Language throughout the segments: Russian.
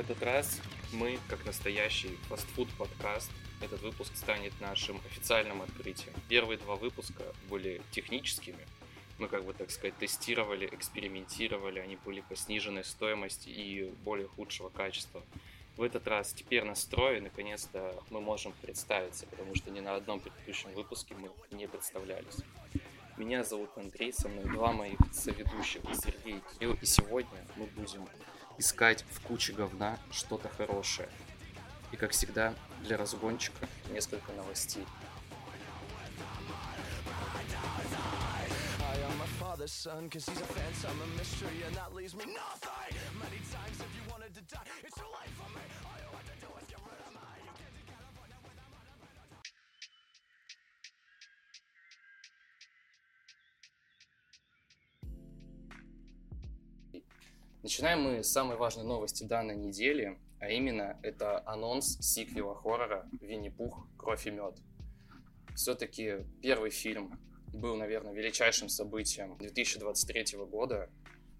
Этот раз мы, как настоящий фастфуд-подкаст, этот выпуск станет нашим официальным открытием. Первые два выпуска были техническими. Мы, как бы, так сказать, тестировали, экспериментировали. Они были по сниженной стоимости и более худшего качества. В этот раз теперь настрой, наконец-то мы можем представиться, потому что ни на одном предыдущем выпуске мы не представлялись. Меня зовут Андрей, со мной два моих соведущих, Сергей и Кирилл, и сегодня мы будем искать в куче говна что-то хорошее. И как всегда, для разгончика несколько новостей. father's son Cause he's a phantom, a mystery And that leaves me nothing Many times Начинаем мы с самой важной новости данной недели, а именно это анонс сиквела хоррора «Винни-Пух. Кровь и мед». Все-таки первый фильм был, наверное, величайшим событием 2023 года.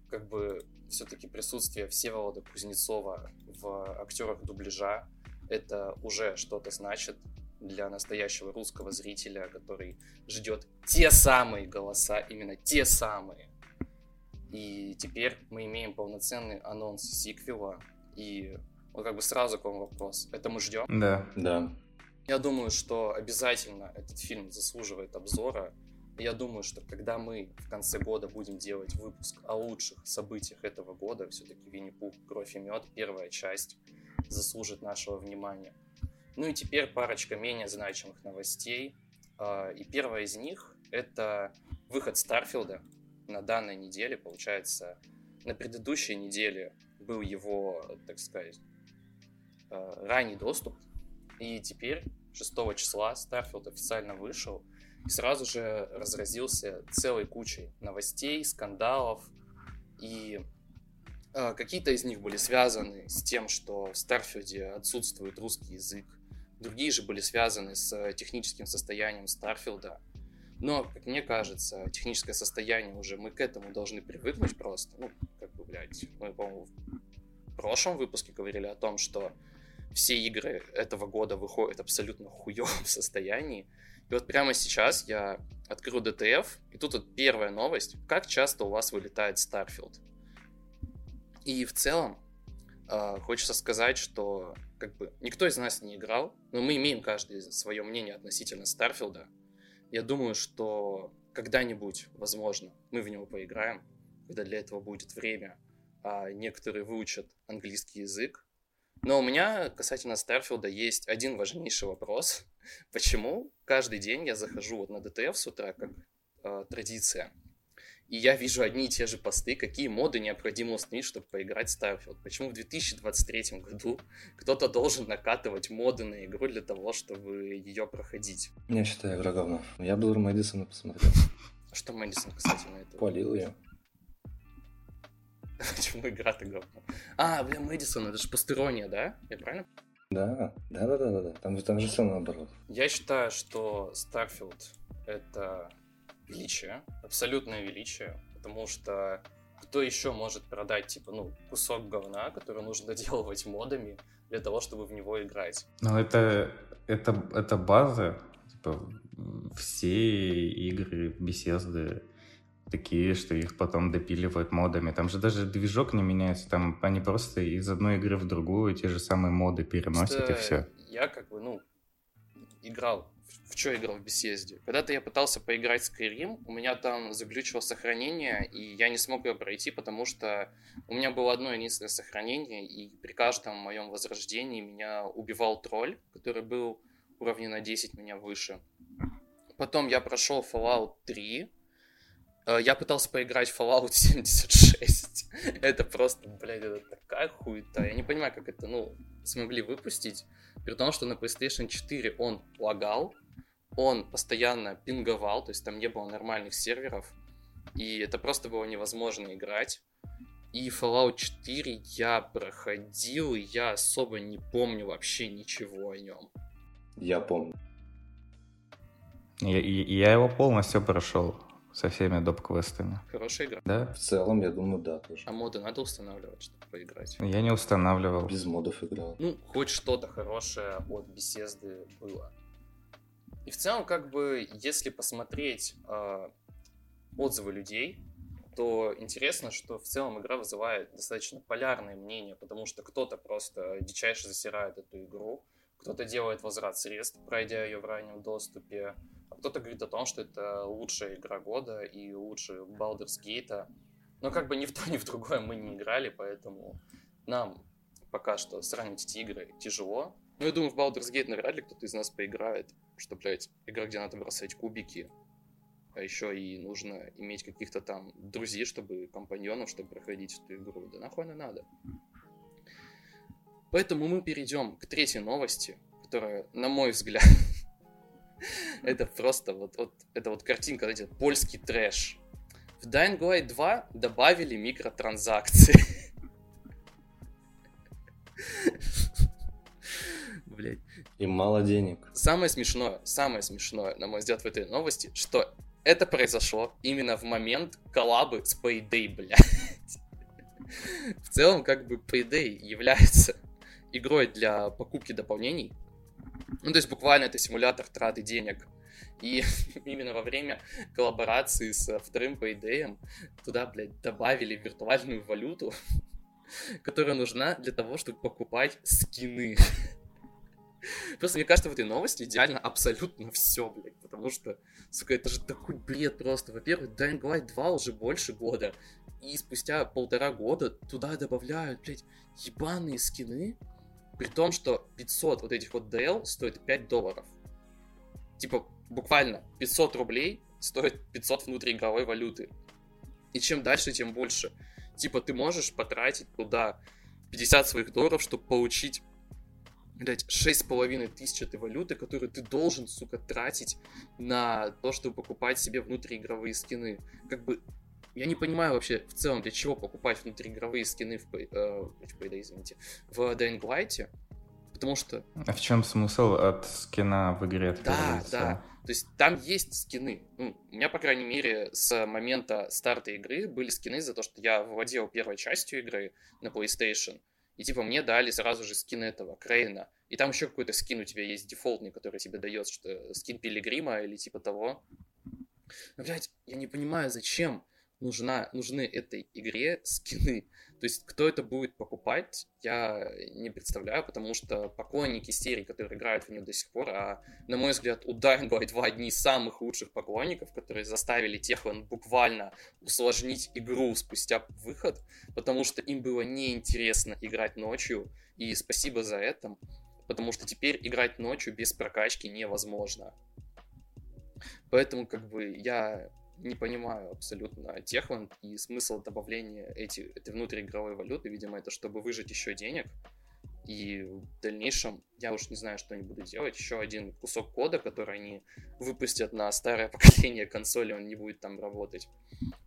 Как бы все-таки присутствие Всеволода Кузнецова в актерах дубляжа это уже что-то значит для настоящего русского зрителя, который ждет те самые голоса, именно те самые. И теперь мы имеем полноценный анонс сиквела. И вот как бы сразу к вам вопрос. Это мы ждем? Да. Да. Я думаю, что обязательно этот фильм заслуживает обзора. Я думаю, что когда мы в конце года будем делать выпуск о лучших событиях этого года, все-таки Винни-Пух, Кровь и Мед, первая часть заслужит нашего внимания. Ну и теперь парочка менее значимых новостей. А, и первая из них — это выход Starfield а на данной неделе. Получается, на предыдущей неделе был его, так сказать, а, ранний доступ. И теперь, 6 числа, Starfield официально вышел — и сразу же разразился целой кучей новостей, скандалов, и э, какие-то из них были связаны с тем, что в Starfield е отсутствует русский язык, другие же были связаны с техническим состоянием Starfield а. Но, как мне кажется, техническое состояние уже мы к этому должны привыкнуть просто. Ну, как бы, блядь, мы, по-моему, в прошлом выпуске говорили о том, что все игры этого года выходят абсолютно хуевом состоянии. И вот прямо сейчас я открою DTF, и тут вот первая новость. Как часто у вас вылетает Starfield? И в целом э, хочется сказать, что как бы никто из нас не играл, но мы имеем каждый свое мнение относительно Старфилда. Я думаю, что когда-нибудь, возможно, мы в него поиграем, когда для этого будет время, а некоторые выучат английский язык, но у меня касательно Старфилда есть один важнейший вопрос. Почему каждый день я захожу вот на DTF с утра, как э, традиция, и я вижу одни и те же посты, какие моды необходимо установить, чтобы поиграть в Starfield. Почему в 2023 году кто-то должен накатывать моды на игру для того, чтобы ее проходить? Я считаю, игра говно. Я Блур Мэдисона посмотрел. Что Мэдисон касательно этого? Полил ее. Почему игра-то говно? А, бля, Мэдисон, это же постерония, да? Я правильно? Да, да, да, да, да. Там, там же все наоборот. Я считаю, что Starfield это величие, абсолютное величие, потому что кто еще может продать, типа, ну, кусок говна, который нужно доделывать модами для того, чтобы в него играть? Ну, это, это, это база, типа, все игры беседы такие, что их потом допиливают модами. Там же даже движок не меняется, там они просто из одной игры в другую те же самые моды переносят Просто и все. Я как бы, ну, играл, в, что играл в беседе? Когда-то я пытался поиграть в Skyrim, у меня там заглючило сохранение, и я не смог его пройти, потому что у меня было одно единственное сохранение, и при каждом моем возрождении меня убивал тролль, который был уровня на 10 меня выше. Потом я прошел Fallout 3, Э, я пытался поиграть в Fallout 76. это просто, блядь, это такая хуета. Я не понимаю, как это, ну, смогли выпустить. При том, что на PlayStation 4 он лагал, он постоянно пинговал, то есть там не было нормальных серверов. И это просто было невозможно играть. И Fallout 4 я проходил, и я особо не помню вообще ничего о нем. Я помню. Я, я, его полностью прошел. со всеми доп-квестами. Хорошая игра. Да? В целом, я думаю, да, тоже. А моды надо устанавливать, чтобы поиграть? Я не устанавливал. Без модов играл. Ну, хоть что-то хорошее от беседы было. В целом, как бы, если посмотреть э, отзывы людей, то интересно, что в целом игра вызывает достаточно полярное мнение, потому что кто-то просто дичайше засирает эту игру, кто-то делает возврат средств, пройдя ее в раннем доступе, а кто-то говорит о том, что это лучшая игра года и лучше Baldur's Gate. Но как бы ни в то, ни в другое мы не играли, поэтому нам пока что сравнить эти игры тяжело. Ну, я думаю, в Baldur's Gate навряд ли кто-то из нас поиграет, что, блядь, игра, где надо бросать кубики, а еще и нужно иметь каких-то там друзей, чтобы компаньонов, чтобы проходить эту игру. Да нахуй она надо. Поэтому мы перейдем к третьей новости, которая, на мой взгляд, это просто вот, вот, это вот картинка, знаете, польский трэш. В Dying Light 2 добавили микротранзакции. Блять. И мало денег. Самое смешное, самое смешное, на мой взгляд, в этой новости, что это произошло именно в момент коллабы с Payday, блядь. В целом, как бы Payday является игрой для покупки дополнений. Ну, то есть буквально это симулятор траты денег. И именно во время коллаборации с вторым Payday туда, блядь, добавили виртуальную валюту, которая нужна для того, чтобы покупать скины. Просто мне кажется, в этой новости идеально абсолютно все, блядь, потому что, сука, это же такой бред просто. Во-первых, Dying Light 2 уже больше года, и спустя полтора года туда добавляют, блядь, ебаные скины, при том, что 500 вот этих вот DL стоит 5 долларов. Типа, буквально 500 рублей стоит 500 внутриигровой валюты. И чем дальше, тем больше. Типа, ты можешь потратить туда 50 своих долларов, чтобы получить блядь, шесть с половиной тысяч этой валюты, которую ты должен, сука, тратить на то, чтобы покупать себе внутриигровые скины. Как бы, я не понимаю вообще в целом, для чего покупать внутриигровые скины в, э, в, извините, в Dying Light, потому что... А в чем смысл от скина в игре? Да, да. То есть там есть скины. Ну, у меня, по крайней мере, с момента старта игры были скины за то, что я выводил первой частью игры на PlayStation, и типа мне дали сразу же скин этого, Крейна. И там еще какой-то скин у тебя есть дефолтный, который тебе дает, что скин Пилигрима или типа того. Но, блядь, я не понимаю, зачем нужна, нужны этой игре скины. То есть, кто это будет покупать, я не представляю, потому что поклонники серии, которые играют в нее до сих пор, а, на мой взгляд, у Dying Light 2 одни из самых лучших поклонников, которые заставили Техлан буквально усложнить игру спустя выход, потому что им было неинтересно играть ночью, и спасибо за это, потому что теперь играть ночью без прокачки невозможно. Поэтому, как бы, я не понимаю абсолютно Техланд и смысл добавления эти, этой внутриигровой валюты. Видимо, это чтобы выжать еще денег. И в дальнейшем я уж не знаю, что они будут делать. Еще один кусок кода, который они выпустят на старое поколение консоли, он не будет там работать.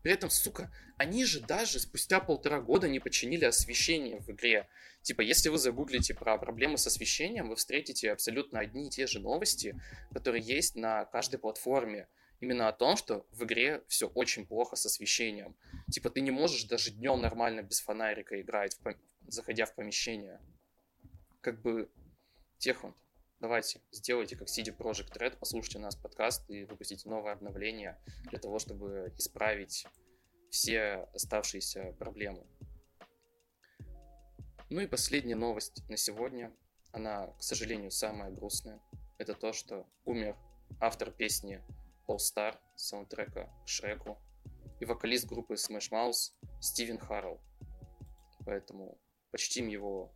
При этом, сука, они же даже спустя полтора года не починили освещение в игре. Типа, если вы загуглите про проблемы с освещением, вы встретите абсолютно одни и те же новости, которые есть на каждой платформе именно о том, что в игре все очень плохо с освещением. Типа ты не можешь даже днем нормально без фонарика играть, в пом... заходя в помещение. Как бы, Техунд, давайте, сделайте как CD Project Red, послушайте нас подкаст и выпустите новое обновление для того, чтобы исправить все оставшиеся проблемы. Ну и последняя новость на сегодня. Она, к сожалению, самая грустная. Это то, что умер автор песни All Star саундтрека к Шреку и вокалист группы Smash Mouth Стивен Харрелл. Поэтому почтим его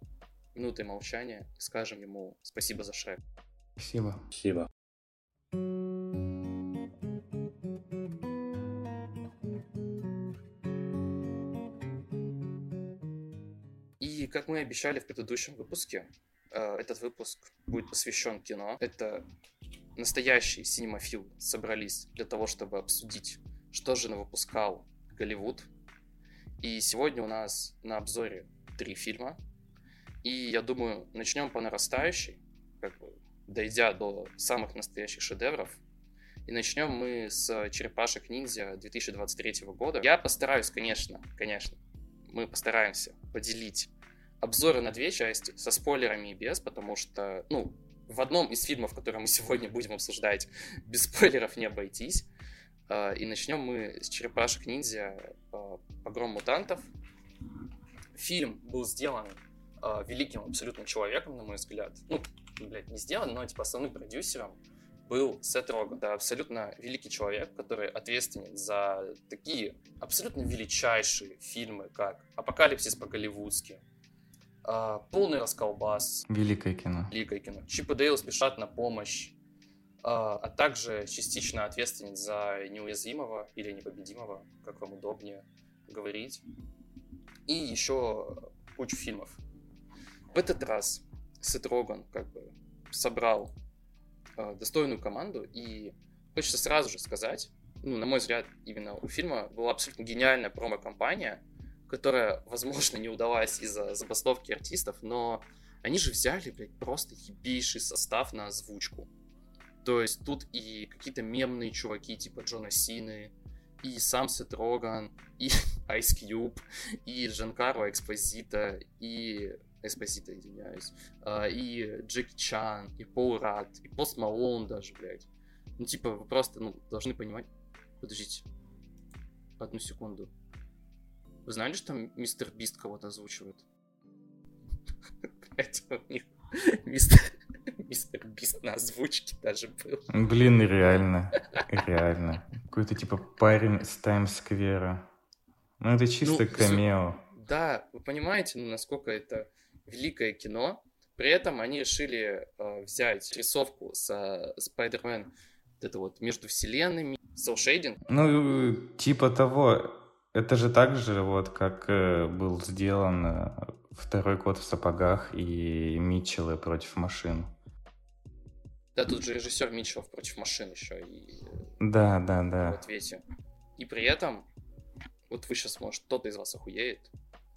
минутой молчания и скажем ему спасибо за Шрек. Спасибо. Спасибо. И как мы обещали в предыдущем выпуске, э, этот выпуск будет посвящен кино. Это настоящие синемофилы собрались для того, чтобы обсудить, что же выпускал Голливуд. И сегодня у нас на обзоре три фильма. И я думаю, начнем по нарастающей, как бы дойдя до самых настоящих шедевров. И начнем мы с «Черепашек ниндзя» 2023 года. Я постараюсь, конечно, конечно, мы постараемся поделить обзоры на две части, со спойлерами и без, потому что, ну, в одном из фильмов, который мы сегодня будем обсуждать, без спойлеров не обойтись. А, и начнем мы с «Черепашек ниндзя. А, Погром мутантов». Фильм был сделан а, великим абсолютным человеком, на мой взгляд. Ну, блядь, не сделан, но типа основным продюсером был Сет Роган. Да, абсолютно великий человек, который ответственен за такие абсолютно величайшие фильмы, как «Апокалипсис по-голливудски», «Полный расколбас», Великое кино. великое кино, «Чип и Дейл спешат на помощь», а, а также частично ответственен за неуязвимого или непобедимого, как вам удобнее говорить. И еще кучу фильмов. В этот раз Сет Роган как бы собрал э, достойную команду, и хочется сразу же сказать, ну, на мой взгляд, именно у фильма была абсолютно гениальная промо-компания, которая, возможно, не удалась из-за забастовки артистов, но они же взяли, блядь, просто ебейший состав на озвучку. То есть тут и какие-то мемные чуваки типа Джона Сины, и сам Сет Роган, и Ice Cube, и Джанкаро Экспозита, и Эспозита, извиняюсь, а, и Джеки Чан, и Пол Рад, и Пост Малоун даже, блядь. Ну, типа, вы просто, ну, должны понимать... Подождите. Одну секунду. Вы знали, что мистер Бист кого-то озвучивает? Блядь, у них мистер... Мистер Бист на озвучке даже был. Блин, реально. Реально. Какой-то типа парень с Таймс-сквера. Ну, это чисто Ну, камео. Да, вы понимаете, ну, насколько это великое кино. При этом они решили э, взять рисовку со Spider-Man, вот это вот между вселенными, селшейдинг. Ну, типа того. Это же так же, вот как э, был сделан э, второй кот в сапогах и Митчеллы против машин. Да, тут же режиссер Митчеллов против машин еще и э, Да, да, в да. ответе. И при этом, вот вы сейчас, может, кто-то из вас охуеет,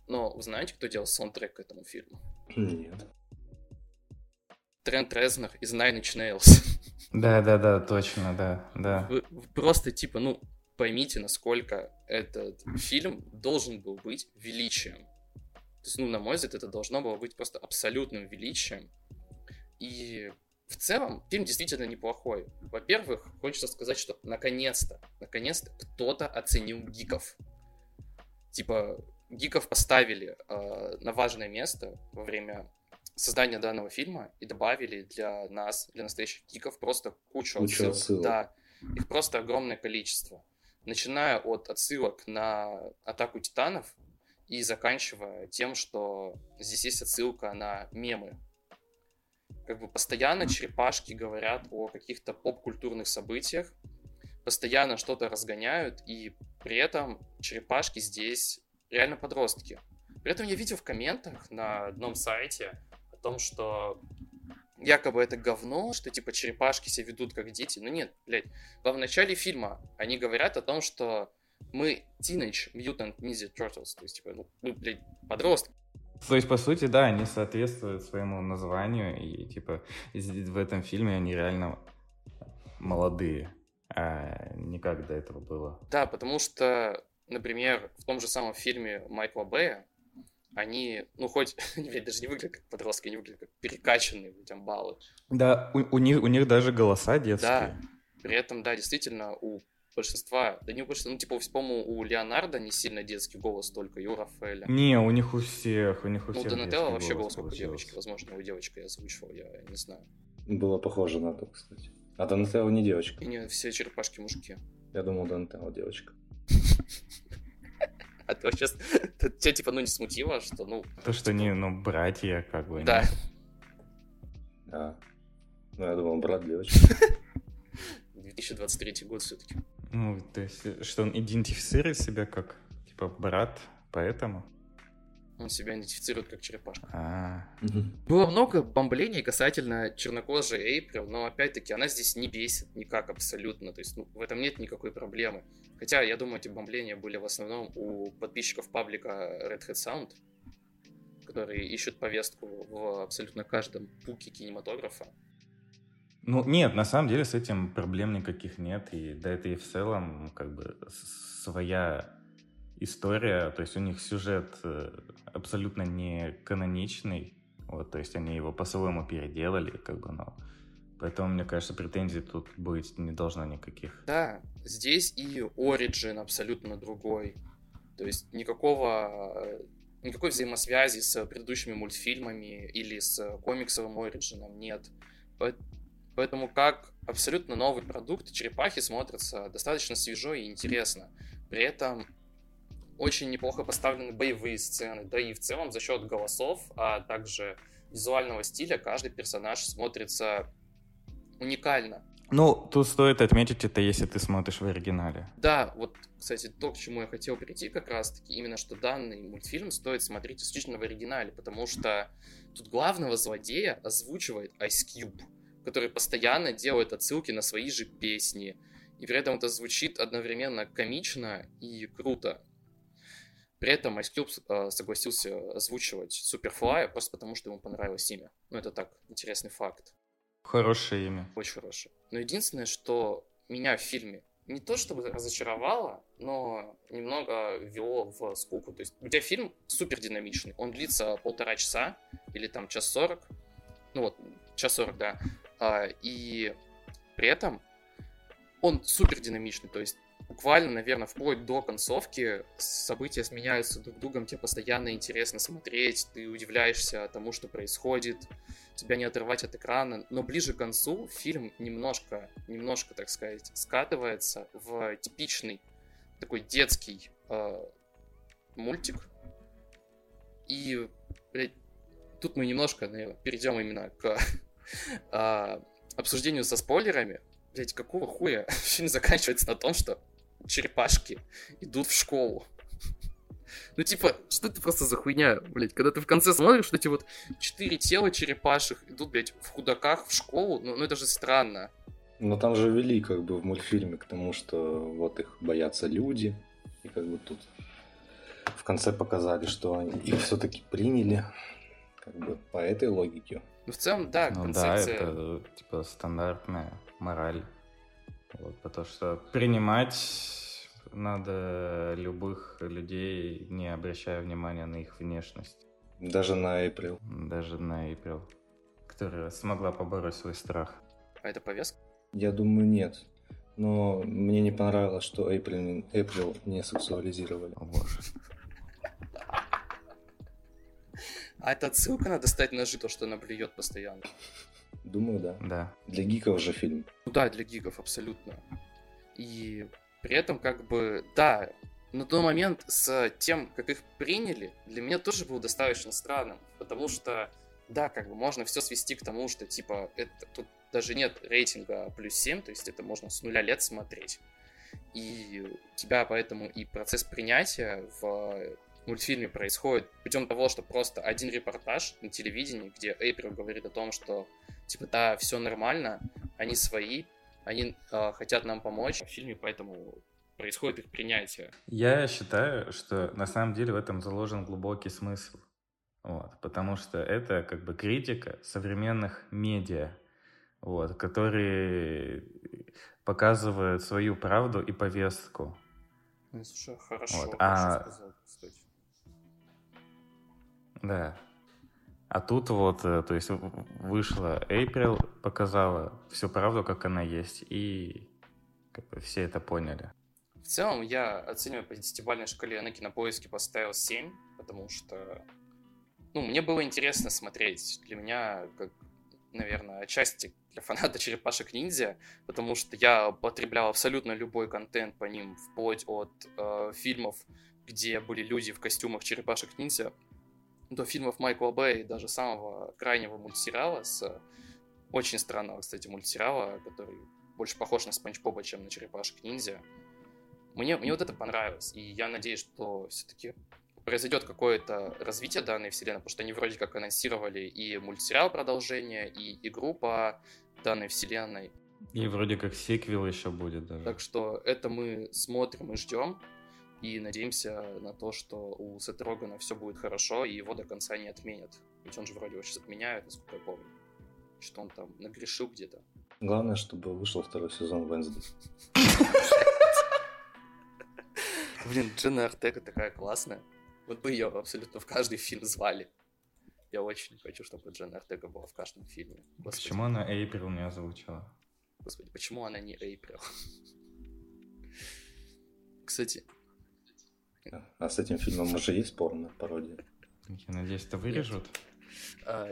но вы знаете, кто делал саундтрек к этому фильму? Нет. Трент Резнер из Nine Inch Nails. Да, да, да, точно, да, да. Вы, вы просто, типа, ну, поймите, насколько этот фильм должен был быть величием. То есть, ну, на мой взгляд, это должно было быть просто абсолютным величием. И в целом фильм действительно неплохой. Во-первых, хочется сказать, что наконец-то, наконец-то кто-то оценил гиков. Типа, гиков поставили э, на важное место во время создания данного фильма и добавили для нас, для настоящих гиков, просто кучу, Кучу отсылок. отсылок. Да, их просто огромное количество. Начиная от отсылок на Атаку Титанов и заканчивая тем, что здесь есть отсылка на мемы. Как бы постоянно черепашки говорят о каких-то поп-культурных событиях, постоянно что-то разгоняют, и при этом черепашки здесь реально подростки. При этом я видел в комментах на одном сайте о том, что якобы это говно, что типа черепашки себя ведут как дети. Ну нет, блядь. В начале фильма они говорят о том, что мы Teenage Mutant Ninja Turtles. То есть, типа, ну, мы, блядь, подростки. То есть, по сути, да, они соответствуют своему названию, и, типа, в этом фильме они реально молодые, а не как до этого было. Да, потому что, например, в том же самом фильме Майкла Бэя они, ну, хоть, блядь, даже не выглядят как подростки, они выглядят как перекачанные, блядь, амбалы. Да, у, у них, у них даже голоса детские. Да, при этом, да, действительно, у большинства, да не у большинства, ну, типа, по-моему, у Леонардо не сильно детский голос только, и у Рафаэля. Не, у них у всех, у них у Ну, у всех Донателло детский вообще голос как у девочки. Возможно, у девочки я озвучивал, я не знаю. Было похоже на то, кстати. А Донателло не девочка. И не все черепашки мужики. Я думал, Донателло девочка. А то сейчас тебя, типа, ну, не смутило, что, ну... То, что они, ну, братья, как бы. Да, А. Ну, я думал, брат девочка. 2023 год все-таки. Ну, то есть, что он идентифицирует себя как, типа, брат, поэтому? Он себя идентифицирует как черепашка. А, Было много бомблений касательно чернокожей Эйприл, но опять-таки она здесь не бесит никак абсолютно. То есть ну, в этом нет никакой проблемы. Хотя, я думаю, эти бомбления были в основном у подписчиков паблика Red Hat Sound, которые ищут повестку в абсолютно каждом пуке кинематографа. Ну, нет, на самом деле с этим проблем никаких нет. И да, это и в целом как бы своя история. То есть у них сюжет э, абсолютно не каноничный. Вот, то есть они его по-своему переделали, как бы, но... Поэтому, мне кажется, претензий тут быть не должно никаких. Да, здесь и Origin абсолютно другой. То есть никакого никакой взаимосвязи с предыдущими мультфильмами или с комиксовым Ориджином нет. Поэтому как абсолютно новый продукт черепахи смотрятся достаточно свежо и интересно. При этом очень неплохо поставлены боевые сцены, да и в целом за счет голосов, а также визуального стиля каждый персонаж смотрится уникально. Ну, тут стоит отметить это, если ты смотришь в оригинале. Да, вот, кстати, то, к чему я хотел прийти как раз-таки, именно что данный мультфильм стоит смотреть исключительно в оригинале, потому что тут главного злодея озвучивает Ice Cube, который постоянно делает отсылки на свои же песни, и при этом это звучит одновременно комично и круто. При этом Ice Cube э, согласился озвучивать Суперфлая просто потому, что ему понравилось имя. Ну, это так, интересный факт. Хорошее имя. Очень хорошее. Но единственное, что меня в фильме не то чтобы разочаровало, но немного ввело в скуку. То есть у тебя фильм супер динамичный. Он длится полтора часа или там час сорок. Ну вот, час сорок, да. А, и при этом он супер динамичный. То есть буквально, наверное, вплоть до концовки события сменяются друг другом, тебе постоянно интересно смотреть, ты удивляешься тому, что происходит, тебя не отрывать от экрана, но ближе к концу фильм немножко, немножко, так сказать, скатывается в типичный такой детский э, мультик, и блядь, тут мы немножко, наверное, перейдем именно к э, обсуждению со спойлерами. Блять, какого хуя фильм заканчивается на том, что черепашки идут в школу. Ну, типа, что это просто за хуйня, блядь? Когда ты в конце смотришь, что эти вот четыре тела черепашек идут, блядь, в худаках в школу, ну, ну это же странно. Но там же вели как бы в мультфильме к тому, что вот их боятся люди, и как бы тут в конце показали, что они их все-таки приняли, как бы по этой логике. Ну, в целом, да, ну, концепция... да, это типа стандартная мораль вот, потому что принимать надо любых людей, не обращая внимания на их внешность. Даже на Эйприл. Даже на Эйприл, которая смогла побороть свой страх. А это повестка? Я думаю, нет. Но мне не понравилось, что Эйприл, Эйприл не сексуализировали. О боже. А это отсылка надо стать ножи, то, что она блюет постоянно. Думаю, да. Да. Для гиков же фильм. Ну да, для гиков, абсолютно. И при этом, как бы, да, на тот момент с тем, как их приняли, для меня тоже было достаточно странным, потому что, да, как бы можно все свести к тому, что, типа, это тут даже нет рейтинга плюс 7, то есть это можно с нуля лет смотреть. И у тебя поэтому и процесс принятия в мультфильме происходит путем того, что просто один репортаж на телевидении, где Эйприл говорит о том, что типа да, все нормально, они свои, они э, хотят нам помочь в фильме, поэтому происходит их принятие. Я считаю, что на самом деле в этом заложен глубокий смысл. Вот, потому что это как бы критика современных медиа, вот, которые показывают свою правду и повестку. Ну, слушай, хорошо, вот. а... сказал, кстати. Да. А тут вот, э, то есть вышла April, показала всю правду, как она есть, и как бы все это поняли. В целом, я оцениваю по десятибалльной шкале на кинопоиске поставил 7, потому что, ну, мне было интересно смотреть. Для меня, как, наверное, отчасти для фаната черепашек-ниндзя, потому что я потреблял абсолютно любой контент по ним, вплоть от э, фильмов, где были люди в костюмах черепашек-ниндзя, до фильмов Майкла Бэя и даже самого крайнего мультсериала с очень странного, кстати, мультсериала, который больше похож на Спанч Боба, чем на Черепашек Ниндзя. Мне, мне вот это понравилось, и я надеюсь, что все-таки произойдет какое-то развитие данной вселенной, потому что они вроде как анонсировали и мультсериал продолжение, и игру по данной вселенной. И вроде как сиквел еще будет даже. Так что это мы смотрим и ждем. И надеемся на то, что у Сета Рогана все будет хорошо, и его до конца не отменят. Ведь он же вроде его сейчас отменяет, насколько я помню. Что он там нагрешил где-то. Главное, чтобы вышел второй сезон Венсдей. Блин, Дженна Артега такая классная. Вот бы ее абсолютно в каждый фильм звали. Я очень хочу, чтобы Дженна Артега была в каждом фильме. Господи. Почему она Эйприл не озвучила? Господи, почему она не Эйприл? Кстати. А с этим фильмом уже есть порно пародия? Я надеюсь, это вырежут. А,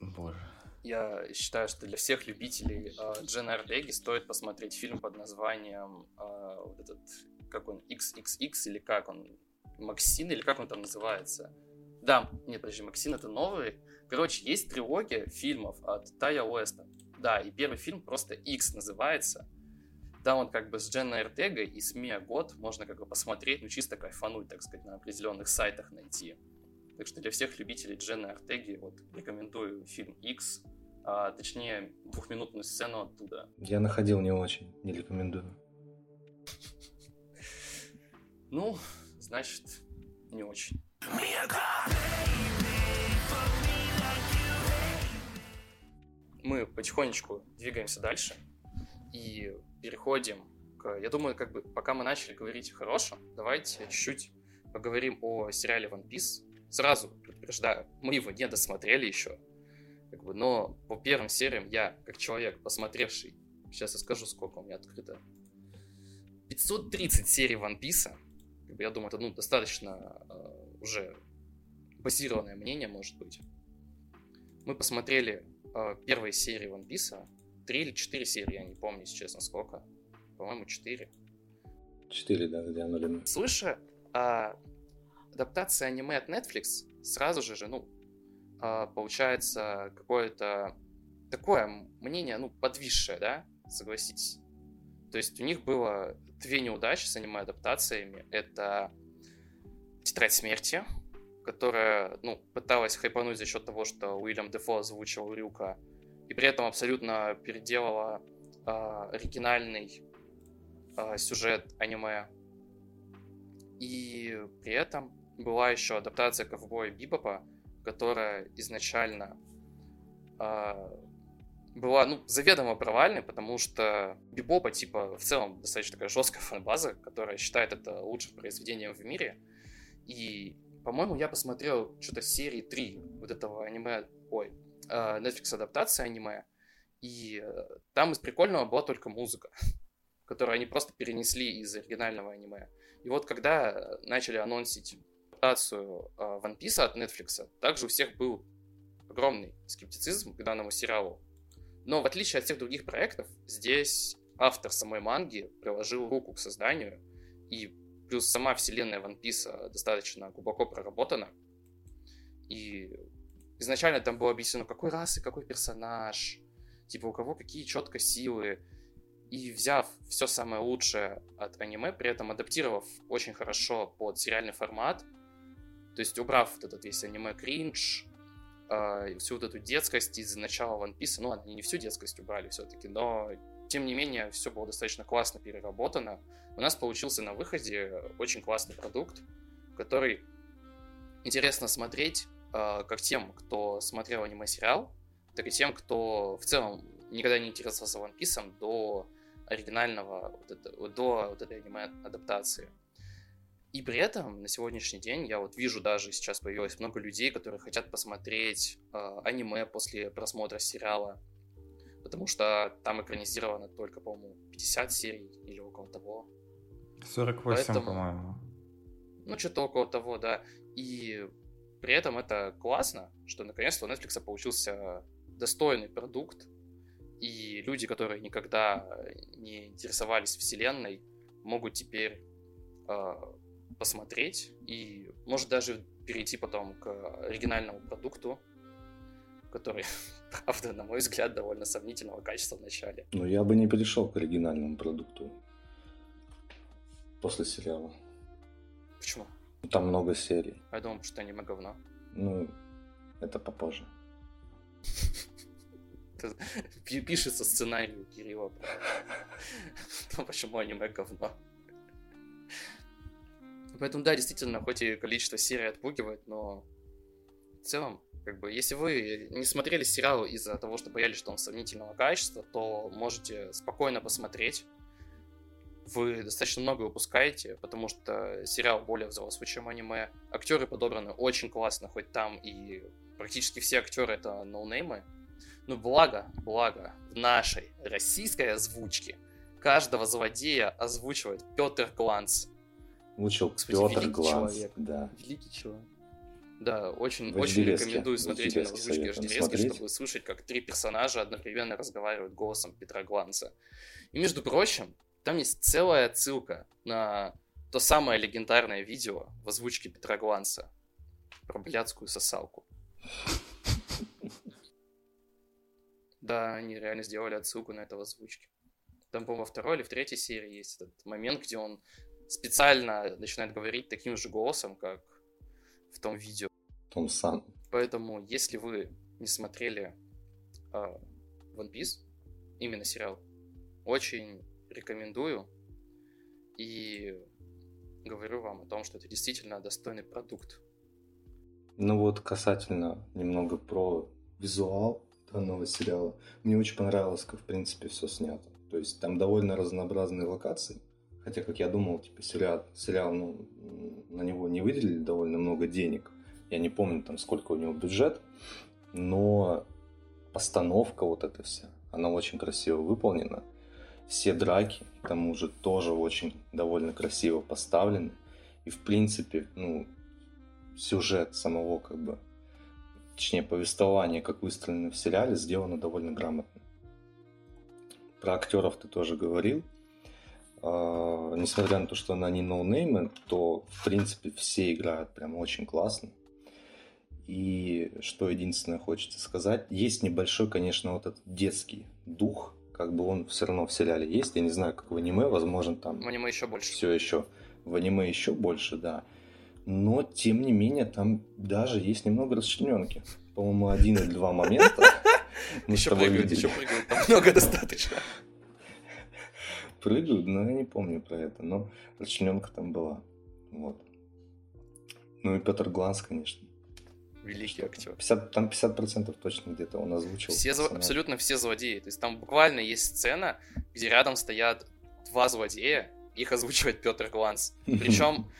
Боже. Я считаю, что для всех любителей uh, Джена Артеги стоит посмотреть фильм под названием uh, вот этот, как он, XXX или как он, Максин или как он там называется. Да, нет, подожди, Максин это новый. Короче, есть трилогия фильмов от Тая Уэста. Да, и первый фильм просто X называется. Там он как бы с Дженной Ортегой и с Мия Год можно как бы посмотреть, ну чисто кайфануть, так сказать, на определенных сайтах найти. Так что для всех любителей Дженны Ортеги вот рекомендую фильм X, а, точнее двухминутную сцену оттуда. Я находил не очень, не рекомендую. Ну, значит, не очень. Мы потихонечку двигаемся дальше и переходим к... Я думаю, как бы, пока мы начали говорить о хорошем, давайте чуть-чуть поговорим о сериале One Piece. Сразу предупреждаю, мы его не досмотрели еще, как бы, но по первым сериям я, как человек, посмотревший, сейчас я скажу, сколько у меня открыто, 530 серий One Piece, как бы, я думаю, это ну, достаточно э, уже базированное мнение, может быть. Мы посмотрели э, первые серии One Piece, три или четыре серии, я не помню, если честно, сколько. По-моему, четыре. Четыре, да, где оно Слыша а, адаптация аниме от Netflix, сразу же же, ну, а, получается какое-то такое мнение, ну, подвисшее, да, согласитесь. То есть у них было две неудачи с аниме-адаптациями. Это «Тетрадь смерти», которая, ну, пыталась хайпануть за счет того, что Уильям Дефо озвучил Рюка, и при этом абсолютно переделала э, оригинальный э, сюжет аниме. И при этом была еще адаптация ковбоя Бибопа, которая изначально э, была, ну, заведомо провальной, потому что Бибопа, типа, в целом достаточно такая жесткая фан-база, которая считает это лучшим произведением в мире. И, по-моему, я посмотрел что-то серии 3 вот этого аниме, ой, Netflix адаптация аниме, и э, там из прикольного была только музыка, которую они просто перенесли из оригинального аниме. И вот когда начали анонсить адаптацию э, One Piece от Netflix, также у всех был огромный скептицизм к данному сериалу. Но в отличие от всех других проектов, здесь автор самой манги приложил руку к созданию, и плюс сама вселенная One Piece достаточно глубоко проработана. И изначально там было объяснено, какой расы, какой персонаж, типа у кого какие четко силы. И взяв все самое лучшее от аниме, при этом адаптировав очень хорошо под сериальный формат, то есть убрав вот этот весь аниме кринж, э, всю вот эту детскость из начала One Piece, ну, они не всю детскость убрали все-таки, но тем не менее, все было достаточно классно переработано. У нас получился на выходе очень классный продукт, который интересно смотреть, как тем, кто смотрел аниме-сериал, так и тем, кто в целом никогда не интересовался One Piece до оригинального, вот это, до вот этой аниме-адаптации. И при этом на сегодняшний день я вот вижу даже сейчас появилось много людей, которые хотят посмотреть э, аниме после просмотра сериала, потому что там экранизировано только, по-моему, 50 серий или около того. 48, Поэтому, по-моему. Ну, что-то около того, да. И при этом это классно, что наконец-то у Netflix получился достойный продукт, и люди, которые никогда не интересовались вселенной, могут теперь э, посмотреть и может даже перейти потом к оригинальному продукту, который, правда, на мой взгляд, довольно сомнительного качества в начале. Ну, я бы не перешел к оригинальному продукту после сериала. Почему? Там много серий. Я думал, что аниме говно. Ну, это попозже. Пишется сценарий у Кирилла. Почему аниме говно. Поэтому, да, действительно, хоть и количество серий отпугивает, но в целом, как бы, если вы не смотрели сериал из-за того, что боялись, что он сомнительного качества, то можете спокойно посмотреть. Вы достаточно много выпускаете, потому что сериал более взрослый, чем аниме. Актеры подобраны очень классно, хоть там и практически все актеры это ноунеймы. Ну, благо, благо, в нашей российской озвучке каждого злодея озвучивает Петр Гланц. Учил Господи, Петр Гланц. человек. Да. Великий человек. Да, очень, В очень рекомендую смотреть на озвучке смотреть. чтобы слышать, как три персонажа одновременно разговаривают голосом Петра Гланца. И, между прочим, там есть целая отсылка на то самое легендарное видео в озвучке Петра Гланца про блядскую сосалку. Да, они реально сделали отсылку на это в озвучке. Там, по-моему, во второй или в третьей серии есть этот момент, где он специально начинает говорить таким же голосом, как в том видео. Том Сан. Поэтому, если вы не смотрели а, One Piece, именно сериал, очень рекомендую. И говорю вам о том, что это действительно достойный продукт. Ну вот касательно немного про визуал данного сериала. Мне очень понравилось, как в принципе все снято. То есть там довольно разнообразные локации. Хотя, как я думал, типа сериал, сериал ну, на него не выделили довольно много денег. Я не помню там сколько у него бюджет, но постановка вот эта вся, она очень красиво выполнена. Все драки, к тому же, тоже очень довольно красиво поставлены. И, в принципе, ну, сюжет самого, как бы, точнее, повествование, как выстроено в сериале, сделано довольно грамотно. Про актеров ты тоже говорил. А, несмотря на то, что они ноунеймы, то, в принципе, все играют прям очень классно. И что единственное хочется сказать, есть небольшой, конечно, вот этот детский дух, как бы он все равно в сериале есть. Я не знаю, как в аниме, возможно, там В аниме еще больше. все еще в аниме еще больше, да. Но, тем не менее, там даже есть немного расчлененки. По-моему, один или два момента мы с тобой видели. много достаточно. Прыгают, но я не помню про это. Но расчлененка там была. Вот. Ну и Петр Гланс, конечно. Великий актер. 50, там 50% точно где-то он озвучил. Все, зло- абсолютно все злодеи. То есть там буквально есть сцена, где рядом стоят два злодея, их озвучивает Петр Гланс. Причем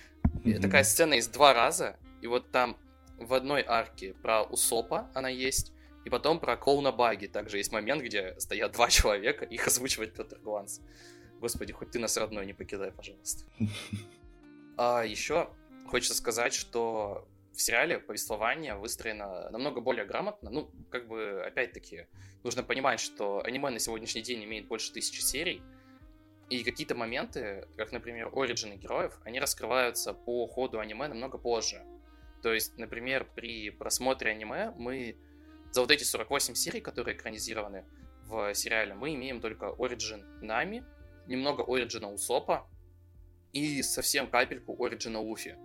Мгм. такая сцена есть два раза, и вот там в одной арке про Усопа она есть, и потом про Клоуна Баги также есть момент, где стоят два человека, их озвучивает Петр Гланс. Господи, хоть ты нас родной не покидай, пожалуйста. А еще хочется сказать, что в сериале повествование выстроено намного более грамотно. Ну, как бы, опять-таки, нужно понимать, что аниме на сегодняшний день имеет больше тысячи серий, и какие-то моменты, как, например, оригины героев, они раскрываются по ходу аниме намного позже. То есть, например, при просмотре аниме мы за вот эти 48 серий, которые экранизированы в сериале, мы имеем только оригин Нами, немного оригина Усопа и совсем капельку оригина Луфи.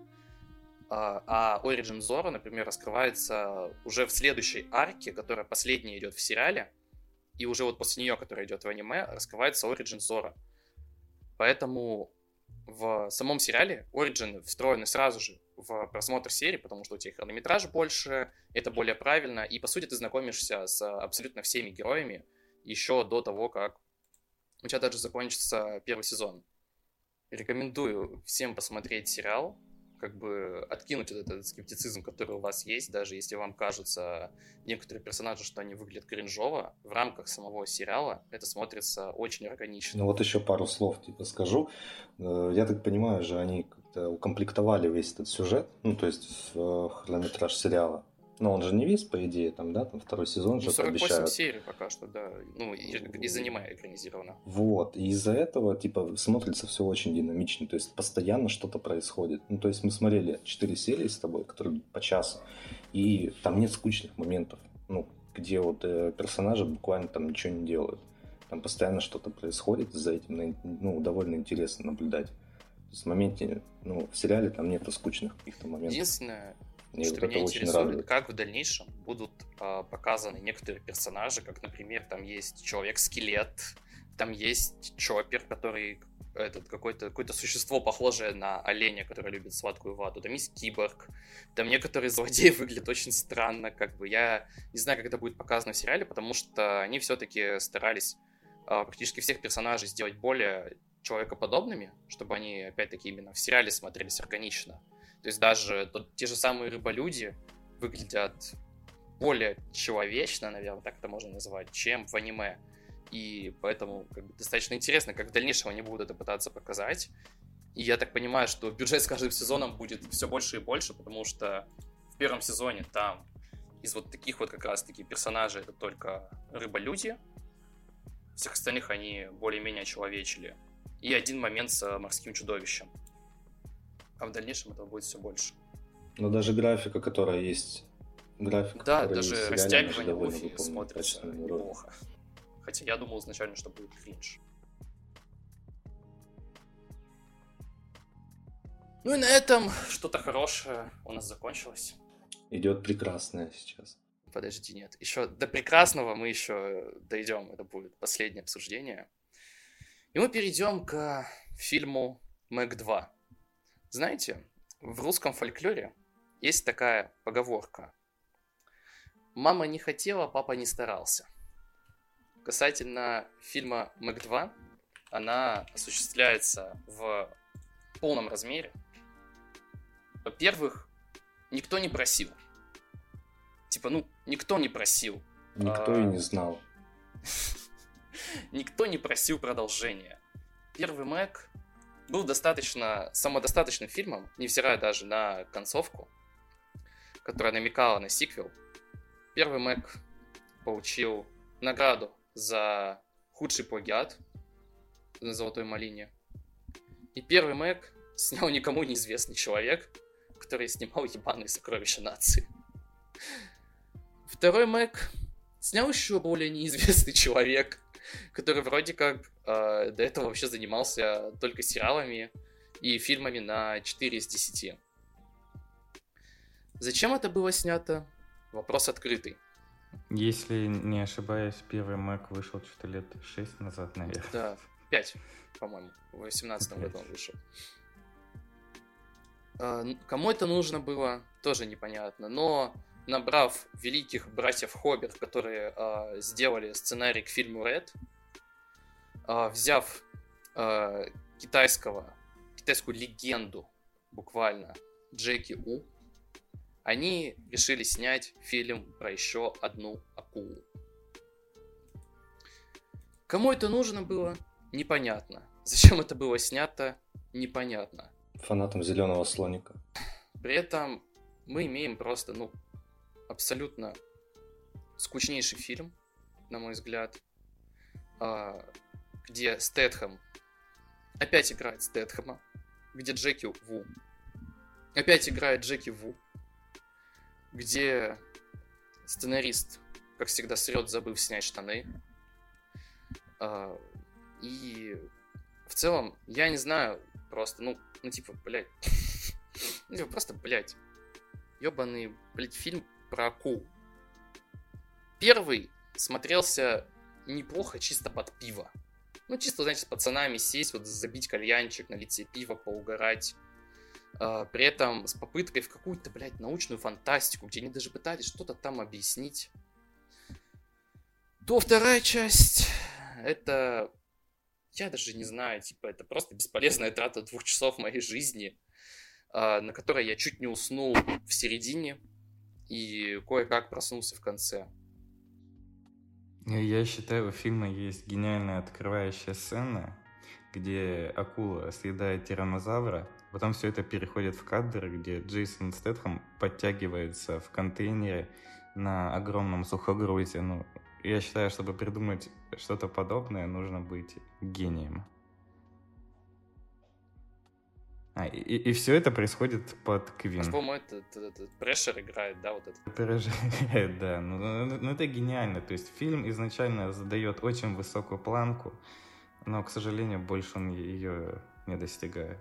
А а Origin Зора, например, раскрывается уже в следующей арке, которая последняя идет в сериале, и уже вот после нее, которая идет в аниме, раскрывается Origin Зора. Поэтому в самом сериале Origin встроены сразу же в просмотр серии, потому что у тебя хронометраж больше, это более правильно, и по сути ты знакомишься с абсолютно всеми героями еще до того, как у тебя даже закончится первый сезон. Рекомендую всем посмотреть сериал, как бы откинуть вот этот скептицизм, который у вас есть, даже если вам кажутся некоторые персонажи, что они выглядят кринжово, в рамках самого сериала это смотрится очень органично. Ну вот еще пару слов типа скажу. Э, Я так понимаю же, они как-то укомплектовали весь этот сюжет, ну то есть в э, хронометраж сериала. Но он же не весь, по идее, там, да, там второй сезон Ну, же 48 обещают. серий пока что, да. Ну, и- из аниме экранизировано. Вот, и из-за этого, типа, смотрится все очень динамично, то есть постоянно что-то происходит. Ну, то есть мы смотрели 4 серии с тобой, которые по часу, и там нет скучных моментов, ну, где вот э, персонажи буквально там ничего не делают. Там постоянно что-то происходит, за этим, ну, довольно интересно наблюдать. То есть в моменте, ну, в сериале там нет скучных каких-то моментов. Единственное, И что вот меня интересует, радует. как в дальнейшем будут а, показаны некоторые персонажи, как, например, там есть Человек-скелет, там есть Чоппер, который этот какое-то какое существо похожее на оленя, которое любит сладкую вату. Там есть киборг. Там некоторые злодеи выглядят очень странно, как бы. Я не знаю, как это будет показано в сериале, потому что они все-таки старались а, практически всех персонажей сделать более человекоподобными, чтобы они, опять-таки, именно в сериале смотрелись органично. То есть даже тот, те же самые рыболюди выглядят более человечно, наверное, так это можно назвать, чем в аниме. И поэтому как бы, достаточно интересно, как в дальнейшем они будут это пытаться показать. И я так понимаю, что бюджет с каждым сезоном будет все больше и больше, потому что в первом сезоне там из вот таких вот как раз-таки персонажей это только рыболюди. Всех остальных они более-менее человечили. И один момент с морским чудовищем. А в дальнейшем этого будет все больше. Но даже графика, которая есть график. Да, даже растягивание Луфи смотрится неплохо. Хотя я думал изначально, что будет кринж. Ну и на этом что-то хорошее у нас закончилось. Идет прекрасное сейчас. Подожди, нет. Еще до прекрасного мы еще дойдем. Это будет последнее обсуждение. И мы перейдем к фильму Мэг 2. Знаете, в русском фольклоре есть такая поговорка. Мама не хотела, папа не старался. Касательно фильма Мэг 2, она осуществляется в полном размере. Во-первых, никто не просил. Типа, ну, никто не просил. Никто а... и не знал. никто не просил продолжения. Первый Мэг был достаточно самодостаточным фильмом, невзирая даже на концовку, которая намекала на сиквел. Первый Мэг получил награду за худший плагиат на Золотой Малине. И первый Мэг снял никому неизвестный человек, который снимал ебаные сокровища нации. Второй Мэг снял еще более неизвестный человек, который вроде как э, до этого вообще занимался только сериалами и фильмами на 4 из 10. Zачем это было снято? Вопрос открытый. Если не ошибаюсь, первый Mac вышел что-то лет 6 назад, наверное. Да, 5, по-моему. В 18 году он вышел. А, кому это нужно было, тоже непонятно. Но набрав великих братьев Хоббит, которые э, сделали сценарий к фильму Red, э, взяв э, китайского, китайскую легенду, буквально, Джеки У, они решили снять фильм про еще одну акулу. Кому это нужно было, непонятно. Зачем это было снято, непонятно. Фанатам зеленого слоника. При этом мы имеем просто, ну, абсолютно скучнейший фильм, на мой взгляд, а, где Стэтхэм опять играет Стэтхэма, где Джеки Ву опять играет Джеки Ву, где сценарист, как всегда, срет, забыв снять штаны. А, и в целом, я не знаю, просто, ну, ну типа, блядь, ну, типа, просто, блядь, ебаный, блядь, фильм про акул. Первый смотрелся неплохо чисто под пиво. Ну, чисто, знаете, с пацанами сесть, вот забить кальянчик, налить себе пиво, поугарать. А, при этом с попыткой в какую-то, блядь, научную фантастику, где они даже пытались что-то там объяснить. То вторая часть, это, я даже не знаю, типа, это просто бесполезная трата двух часов моей жизни, а, на которой я чуть не уснул в середине и кое-как проснулся в конце. Я считаю, у фильма есть гениальная открывающая сцена, где акула съедает тиранозавра, Потом все это переходит в кадр, где Джейсон Стэтхэм подтягивается в контейнере на огромном сухогрузе. Ну, я считаю, чтобы придумать что-то подобное, нужно быть гением. А, и, и все это происходит под Квин. По-моему, это, это, это Прешер играет, да, вот это? Прешер играет, да. Ну, ну, ну, ну, это гениально. То есть фильм изначально задает очень высокую планку, но, к сожалению, больше он ее не достигает.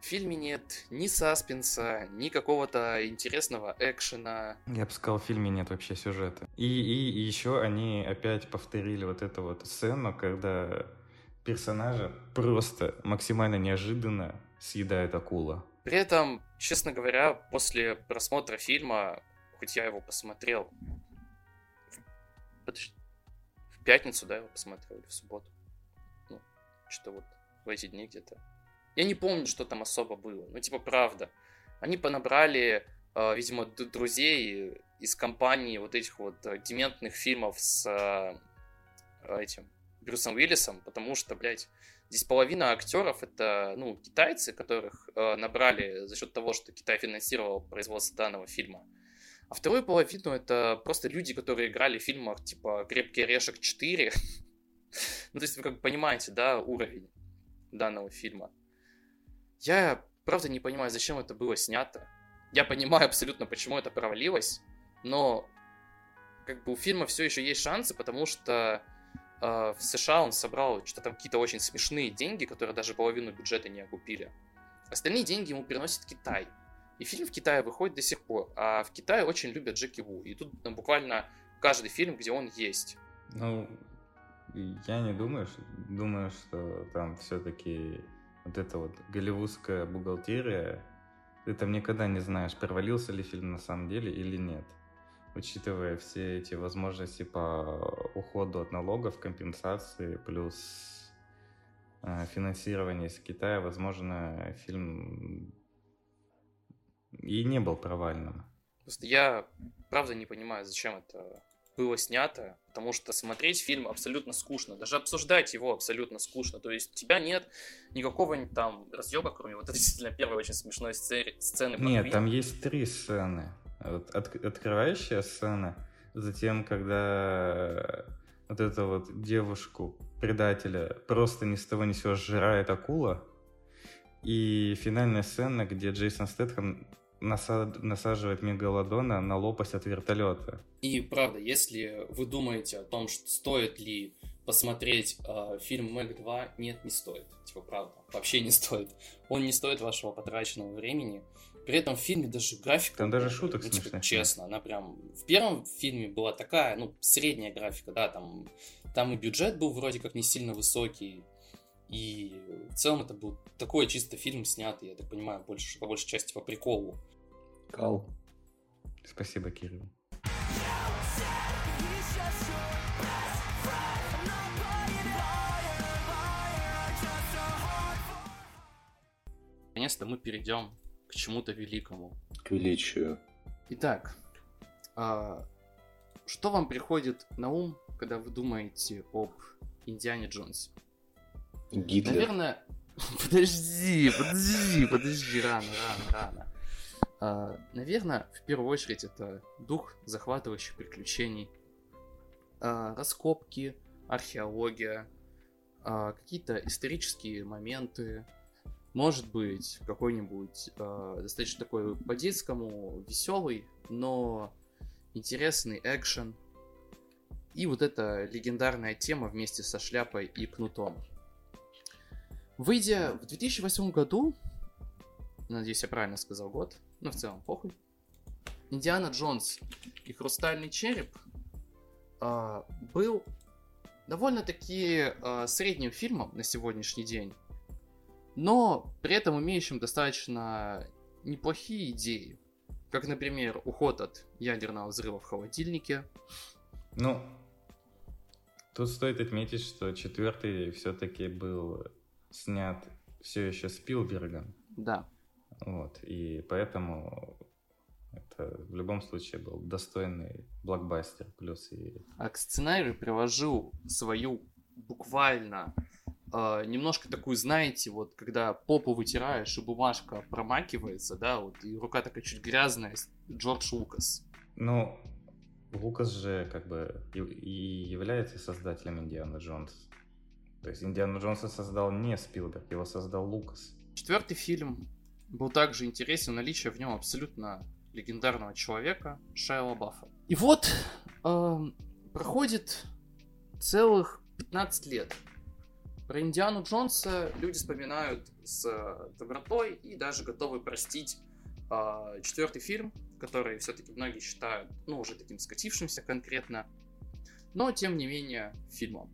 В фильме нет ни саспенса, ни какого-то интересного экшена. Я бы сказал, в фильме нет вообще сюжета. И, и, и еще они опять повторили вот эту вот сцену, когда персонажа просто максимально неожиданно съедает акула. При этом, честно говоря, после просмотра фильма, хоть я его посмотрел, в пятницу, да, его посмотрел, или в субботу, ну, что вот в эти дни где-то. Я не помню, что там особо было, ну, типа, правда. Они понабрали, э, видимо, друзей из компании вот этих вот э, дементных фильмов с э, этим Брюсом Уиллисом, потому что, блядь, здесь половина актеров это, ну, китайцы, которых э, набрали за счет того, что Китай финансировал производство данного фильма. А вторую половину это просто люди, которые играли в фильмах типа «Крепкий орешек 4». ну, то есть вы как бы понимаете, да, уровень данного фильма. Я, правда, не понимаю, зачем это было снято. Я понимаю абсолютно, почему это провалилось, но как бы у фильма все еще есть шансы, потому что в США он собрал что-то там какие-то очень смешные деньги, которые даже половину бюджета не окупили. Остальные деньги ему приносит Китай. И фильм в Китае выходит до сих пор. А в Китае очень любят Джеки Ву. И тут ну, буквально каждый фильм, где он есть. Ну, я не думаю, думаю, что там все-таки вот эта вот голливудская бухгалтерия, ты там никогда не знаешь, провалился ли фильм на самом деле или нет учитывая все эти возможности по уходу от налогов, компенсации, плюс э, финансирование из Китая, возможно, фильм и не был провальным. Просто я правда не понимаю, зачем это было снято, потому что смотреть фильм абсолютно скучно, даже обсуждать его абсолютно скучно. То есть у тебя нет никакого там разъеба, кроме вот действительно первой очень смешной сцены. сцены нет, там есть три сцены. Вот от, открывающая сцена, затем, когда вот эту вот девушку, предателя, просто ни с того ни сего сжирает акула, и финальная сцена, где Джейсон Стэтхэм насад... насаживает мегалодона на лопасть от вертолета. И правда, если вы думаете о том, что стоит ли посмотреть э, фильм Мэг 2, нет, не стоит. Типа, правда, вообще не стоит. Он не стоит вашего потраченного времени. При этом в фильме даже графика... Там даже шуток ну, типа, Честно, она прям... В первом фильме была такая, ну, средняя графика, да, там, там и бюджет был вроде как не сильно высокий, и в целом это был такой чисто фильм снятый, я так понимаю, больше, по большей части по приколу. Кал. Спасибо, Кирилл. Наконец-то мы перейдем к чему-то великому. К величию. Итак, а, что вам приходит на ум, когда вы думаете об Индиане Джонсе? Гитлер. Наверное... Подожди, подожди, подожди, рано, рано, рано. А, наверное, в первую очередь это дух захватывающих приключений, а, раскопки, археология, а, какие-то исторические моменты, может быть, какой-нибудь э, достаточно такой по-детскому веселый, но интересный экшен. И вот эта легендарная тема вместе со шляпой и кнутом. Выйдя в 2008 году, надеюсь, я правильно сказал год, но в целом похуй, Индиана Джонс и Хрустальный череп э, был довольно-таки э, средним фильмом на сегодняшний день но при этом имеющим достаточно неплохие идеи. Как, например, уход от ядерного взрыва в холодильнике. Ну, тут стоит отметить, что четвертый все-таки был снят все еще Спилбергом. Да. Вот, и поэтому это в любом случае был достойный блокбастер плюс и... А к сценарию приложил свою буквально э, немножко такую, знаете, вот когда попу вытираешь, и бумажка промакивается, да, вот, и рука такая чуть грязная, Джордж Лукас. Ну, Лукас же как бы и, и является создателем Индиана Джонс. То есть Индиана Джонса создал не Спилберг, его создал Лукас. Четвертый фильм был также интересен наличие в нем абсолютно легендарного человека Шайла Баффа. И вот э, проходит целых 15 лет про Индиану Джонса люди вспоминают с э, добротой и даже готовы простить э, четвертый фильм, который все-таки многие считают, ну, уже таким скатившимся конкретно, но, тем не менее, фильмом.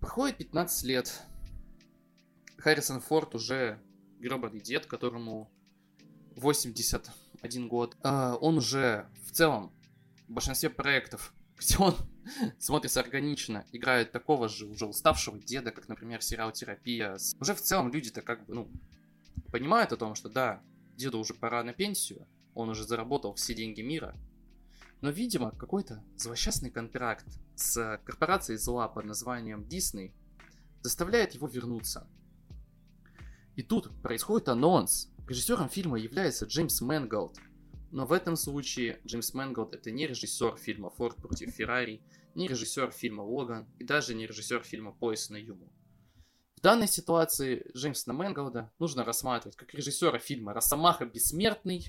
Проходит 15 лет. Харрисон Форд уже гробаный дед, которому 81 год. А, он уже в целом в большинстве проектов, где он смотрится органично, играет такого же уже уставшего деда, как, например, сериал «Терапия». Уже в целом люди-то как бы, ну, понимают о том, что да, деду уже пора на пенсию, он уже заработал все деньги мира, но, видимо, какой-то злосчастный контракт с корпорацией зла под названием Disney заставляет его вернуться. И тут происходит анонс. Режиссером фильма является Джеймс Мэнголд. Но в этом случае Джеймс Мэнголд это не режиссер фильма «Форд против Феррари», не режиссер фильма «Логан» и даже не режиссер фильма «Пояс на Юму». В данной ситуации Джеймса Мэнголда нужно рассматривать как режиссера фильма «Росомаха бессмертный»,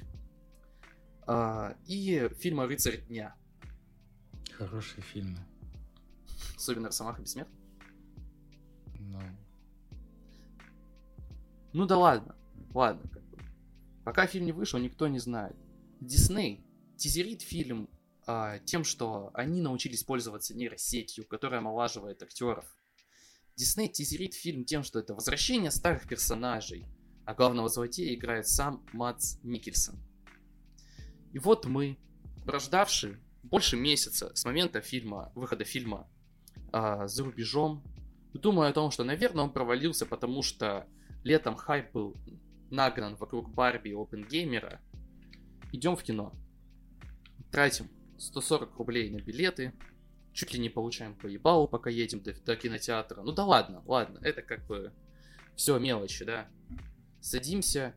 а, и фильма «Рыцарь дня». Хорошие фильмы. Особенно «Росомаха бессмертный». Ну, Ну да ладно, ладно. Пока фильм не вышел, никто не знает. Дисней тизерит фильм а, тем, что они научились пользоваться нейросетью, которая омолаживает актеров. Дисней тизерит фильм тем, что это возвращение старых персонажей, а главного злодея играет сам Мац Микельсон. И вот мы, прождавшие больше месяца с момента фильма, выхода фильма а, за рубежом, думаю о том, что, наверное, он провалился, потому что летом хайп был нагнан вокруг Барби и Опенгеймера. Идем в кино. Тратим 140 рублей на билеты. Чуть ли не получаем по ебалу, пока едем до, до кинотеатра. Ну да ладно, ладно, это как бы все мелочи, да. Садимся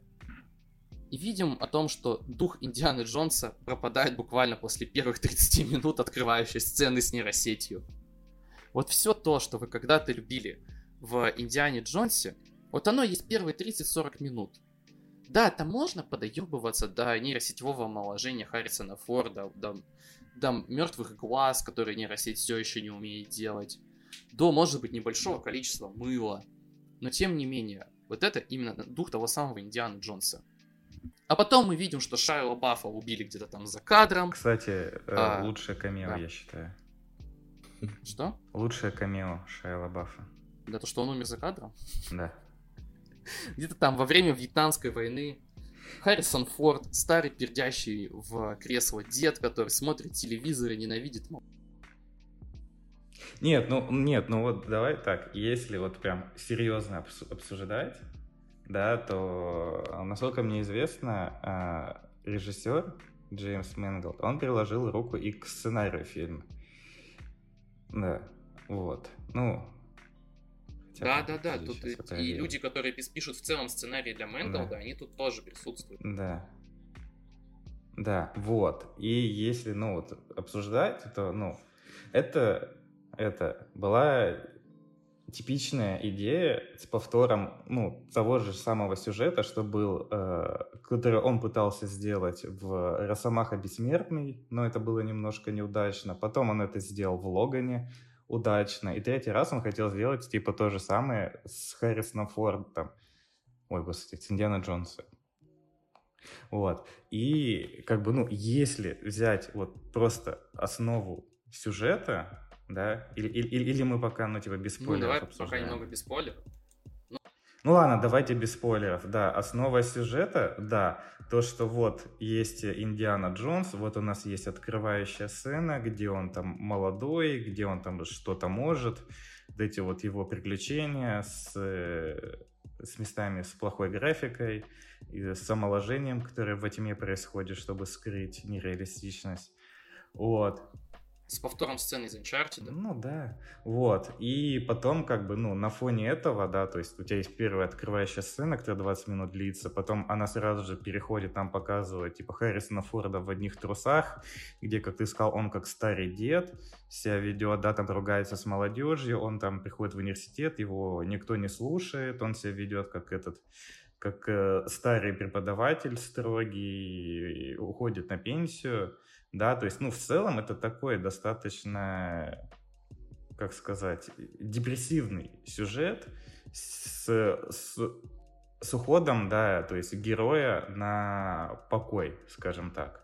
и видим о том, что дух Индианы Джонса пропадает буквально после первых 30 минут открывающей сцены с нейросетью. Вот все то, что вы когда-то любили в Индиане Джонсе, вот оно есть первые 30-40 минут. Да, там можно подоебываться до нейросетевого омоложения Харрисона Форда, до, до мертвых глаз, которые нейросеть все еще не умеет делать, до, может быть, небольшого количества мыла. Но тем не менее, вот это именно дух того самого Индиана Джонса. А потом мы видим, что Шайла Баффа убили где-то там за кадром. кстати, э, А, лучшее камео, да. я считаю. Что? Лучшее камео Шайла Баффа. Да то, что он умер за кадром? Да. Где-то там во время Вьетнамской войны Харрисон Форд, старый пердящий в кресло дед, который смотрит телевизор и ненавидит Нет, ну нет, ну вот давай так, если вот прям серьезно обс- обсуждать, да, то а, насколько мне известно, а, режиссер Джеймс Мэнголд, он приложил руку и к сценарию фильма. Да, вот. Ну. Да, да, да. Тут и, и люди, которые пишут в целом сценарий для Мэнголда, Да. они тут тоже присутствуют. Да. Да, вот. И если, ну, вот, обсуждать, то, ну, это, это была типичная идея с повтором, ну, того же самого сюжета, что был, э, который он пытался сделать в «Росомаха Бессмертный», но это было немножко неудачно. Потом он это сделал в «Логане», удачно. И третий раз он хотел сделать, типа, то же самое с Харрисоном Фордом. Ой, господи, с Индиана Джонса. Вот. И как бы, ну, если взять вот просто основу сюжета, да, или, или, или мы пока, ну, типа, без Ну, спойлеров давай пока обсуждаем. немного без спойлеров. Ну ладно, давайте без спойлеров. Да, основа сюжета, да, то, что вот есть Индиана Джонс, вот у нас есть открывающая сцена, где он там молодой, где он там что-то может, вот эти вот его приключения с, э, с местами с плохой графикой, и с омоложением, которое во тьме происходит, чтобы скрыть нереалистичность. Вот. С повтором сцены из Uncharted. Ну да, вот. И потом, как бы, ну, на фоне этого, да, то есть у тебя есть первая открывающая сцена, которая 20 минут длится, потом она сразу же переходит, нам показывает, типа, Харрисона Форда в одних трусах, где, как ты сказал, он как старый дед себя ведет, да, там ругается с молодежью, он там приходит в университет, его никто не слушает, он себя ведет как этот как э, старый преподаватель строгий, уходит на пенсию, да, то есть, ну, в целом это такой достаточно, как сказать, депрессивный сюжет с, с, с уходом, да, то есть героя на покой, скажем так.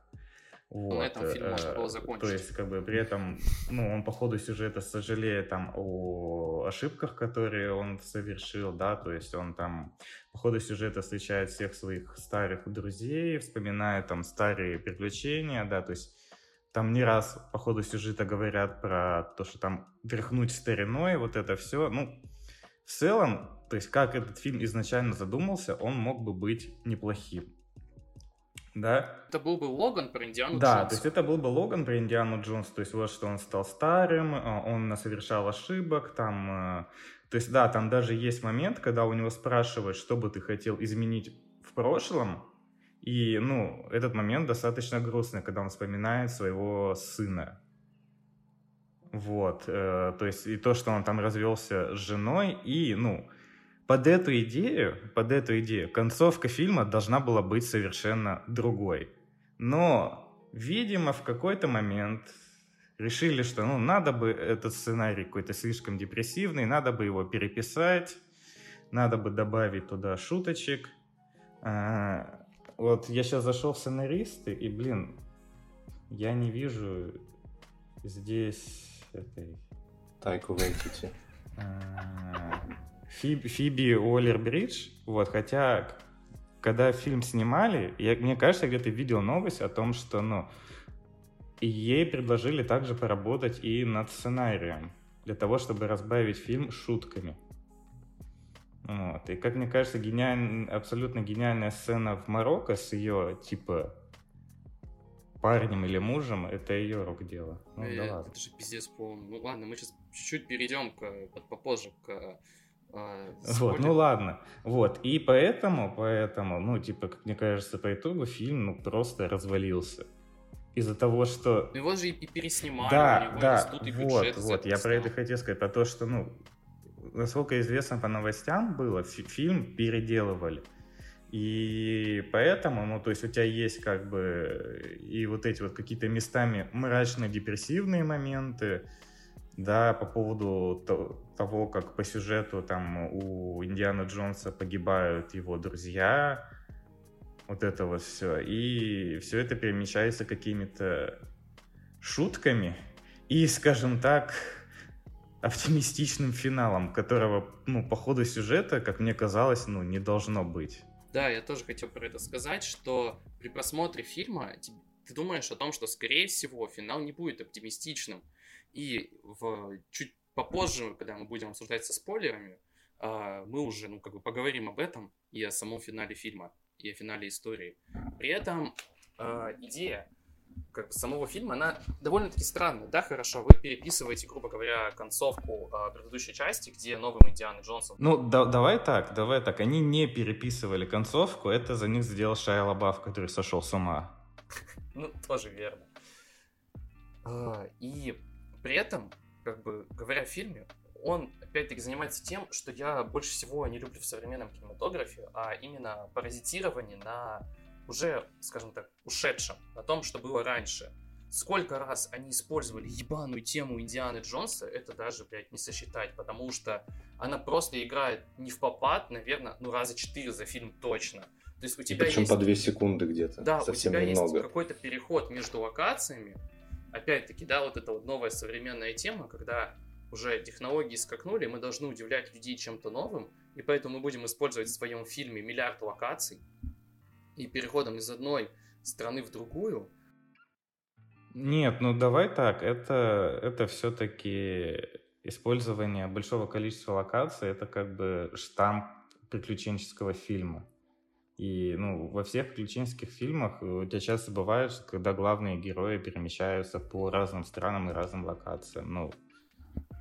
Вот. На этом фильм можно было э, закончить. То есть, как бы, при этом, ну, он по ходу сюжета сожалеет там о ошибках, которые он совершил, да, то есть он там по ходу сюжета встречает всех своих старых друзей, вспоминает там старые приключения, да, то есть там не раз по ходу сюжета говорят про то, что там тряхнуть стариной, вот это все. Ну, в целом, то есть как этот фильм изначально задумался, он мог бы быть неплохим. Да? Это был бы Логан про Индиану Да, Джонса. то есть это был бы Логан про Индиану Джонс, то есть вот что он стал старым, а, он совершал ошибок, там, э, то есть да, там даже есть момент, когда у него спрашивают, что бы ты хотел изменить в прошлом, и, ну, этот момент достаточно грустный, когда он вспоминает своего сына. Вот, э, то есть и то, что он там развелся с женой, и, ну, под эту идею, под эту идею, концовка фильма должна была быть совершенно другой. Но, видимо, в какой-то момент решили, что, ну, надо бы этот сценарий какой-то слишком депрессивный, надо бы его переписать, надо бы добавить туда шуточек. А, вот я сейчас зашел в сценаристы, и, блин, я не вижу здесь этой... Тайку Вайтити. Фиби, Фиби Уоллер-Бридж, вот, хотя, когда фильм снимали, я, мне кажется, я где-то видел новость о том, что, ну, ей предложили также поработать и над сценарием, для того, чтобы разбавить фильм шутками. Вот. И, как мне кажется, гениаль... абсолютно гениальная сцена в Марокко с ее, типа, парнем или мужем, это ее рук дело. Ну, Э, да ладно. Это же пиздец полный. Ну ладно, мы сейчас чуть-чуть перейдем к, попозже к Вот, спойлерам. ну ладно. Вот, и поэтому, поэтому, ну, типа, как мне кажется, по итогу фильм, ну, просто развалился. Из-за того, что... Его же и, переснимали, у да, него да, и вот, вот, я про это хотел сказать, про то, что, ну, насколько известно по новостям было, фи- фильм переделывали. И поэтому, ну, то есть у тебя есть как бы и вот эти вот какие-то местами мрачно-депрессивные моменты, да, по поводу то- того, как по сюжету там у Индиана Джонса погибают его друзья, вот это вот все. И все это перемещается какими-то шутками и, скажем так, оптимистичным финалом, которого, ну, по ходу сюжета, как мне казалось, ну, не должно быть. Да, я тоже хотел про это сказать, что при просмотре фильма ты думаешь о том, что, скорее всего, финал не будет оптимистичным. И в, чуть попозже, когда мы будем обсуждать со спойлерами, а, мы уже, ну, как бы поговорим об этом и о самом финале фильма, и о финале истории. При этом а, идея как бы самого фильма, она довольно-таки странная. Да, хорошо, вы переписываете, грубо говоря, концовку а, предыдущей части, где новым Индиана Джонсом Ну, да- давай так, давай так. Они не переписывали концовку, это за них сделал Шайа Лабаф, который сошел с ума. Ну, тоже верно. И при этом, как бы, говоря о фильме, он, опять-таки, занимается тем, что я больше всего не люблю в современном кинематографе, а именно паразитирование на уже, скажем так, ушедшем, на том, что было раньше. Сколько раз они использовали ебаную тему Индианы Джонса, это даже, блядь, не сосчитать, потому что она просто играет не в попад, наверное, ну раза четыре за фильм точно. То есть у тебя причем есть... по две секунды где-то. Да, Совсем у тебя есть немного. какой-то переход между локациями. Опять-таки, да, вот эта вот новая современная тема, когда уже технологии скакнули, мы должны удивлять людей чем-то новым, и поэтому мы будем использовать в своем фильме миллиард локаций, и переходом из одной страны в другую. Нет, ну давай так, это, это все-таки использование большого количества локаций, это как бы штамп приключенческого фильма. И ну, во всех приключенческих фильмах у тебя часто бывает, что когда главные герои перемещаются по разным странам и разным локациям. Ну,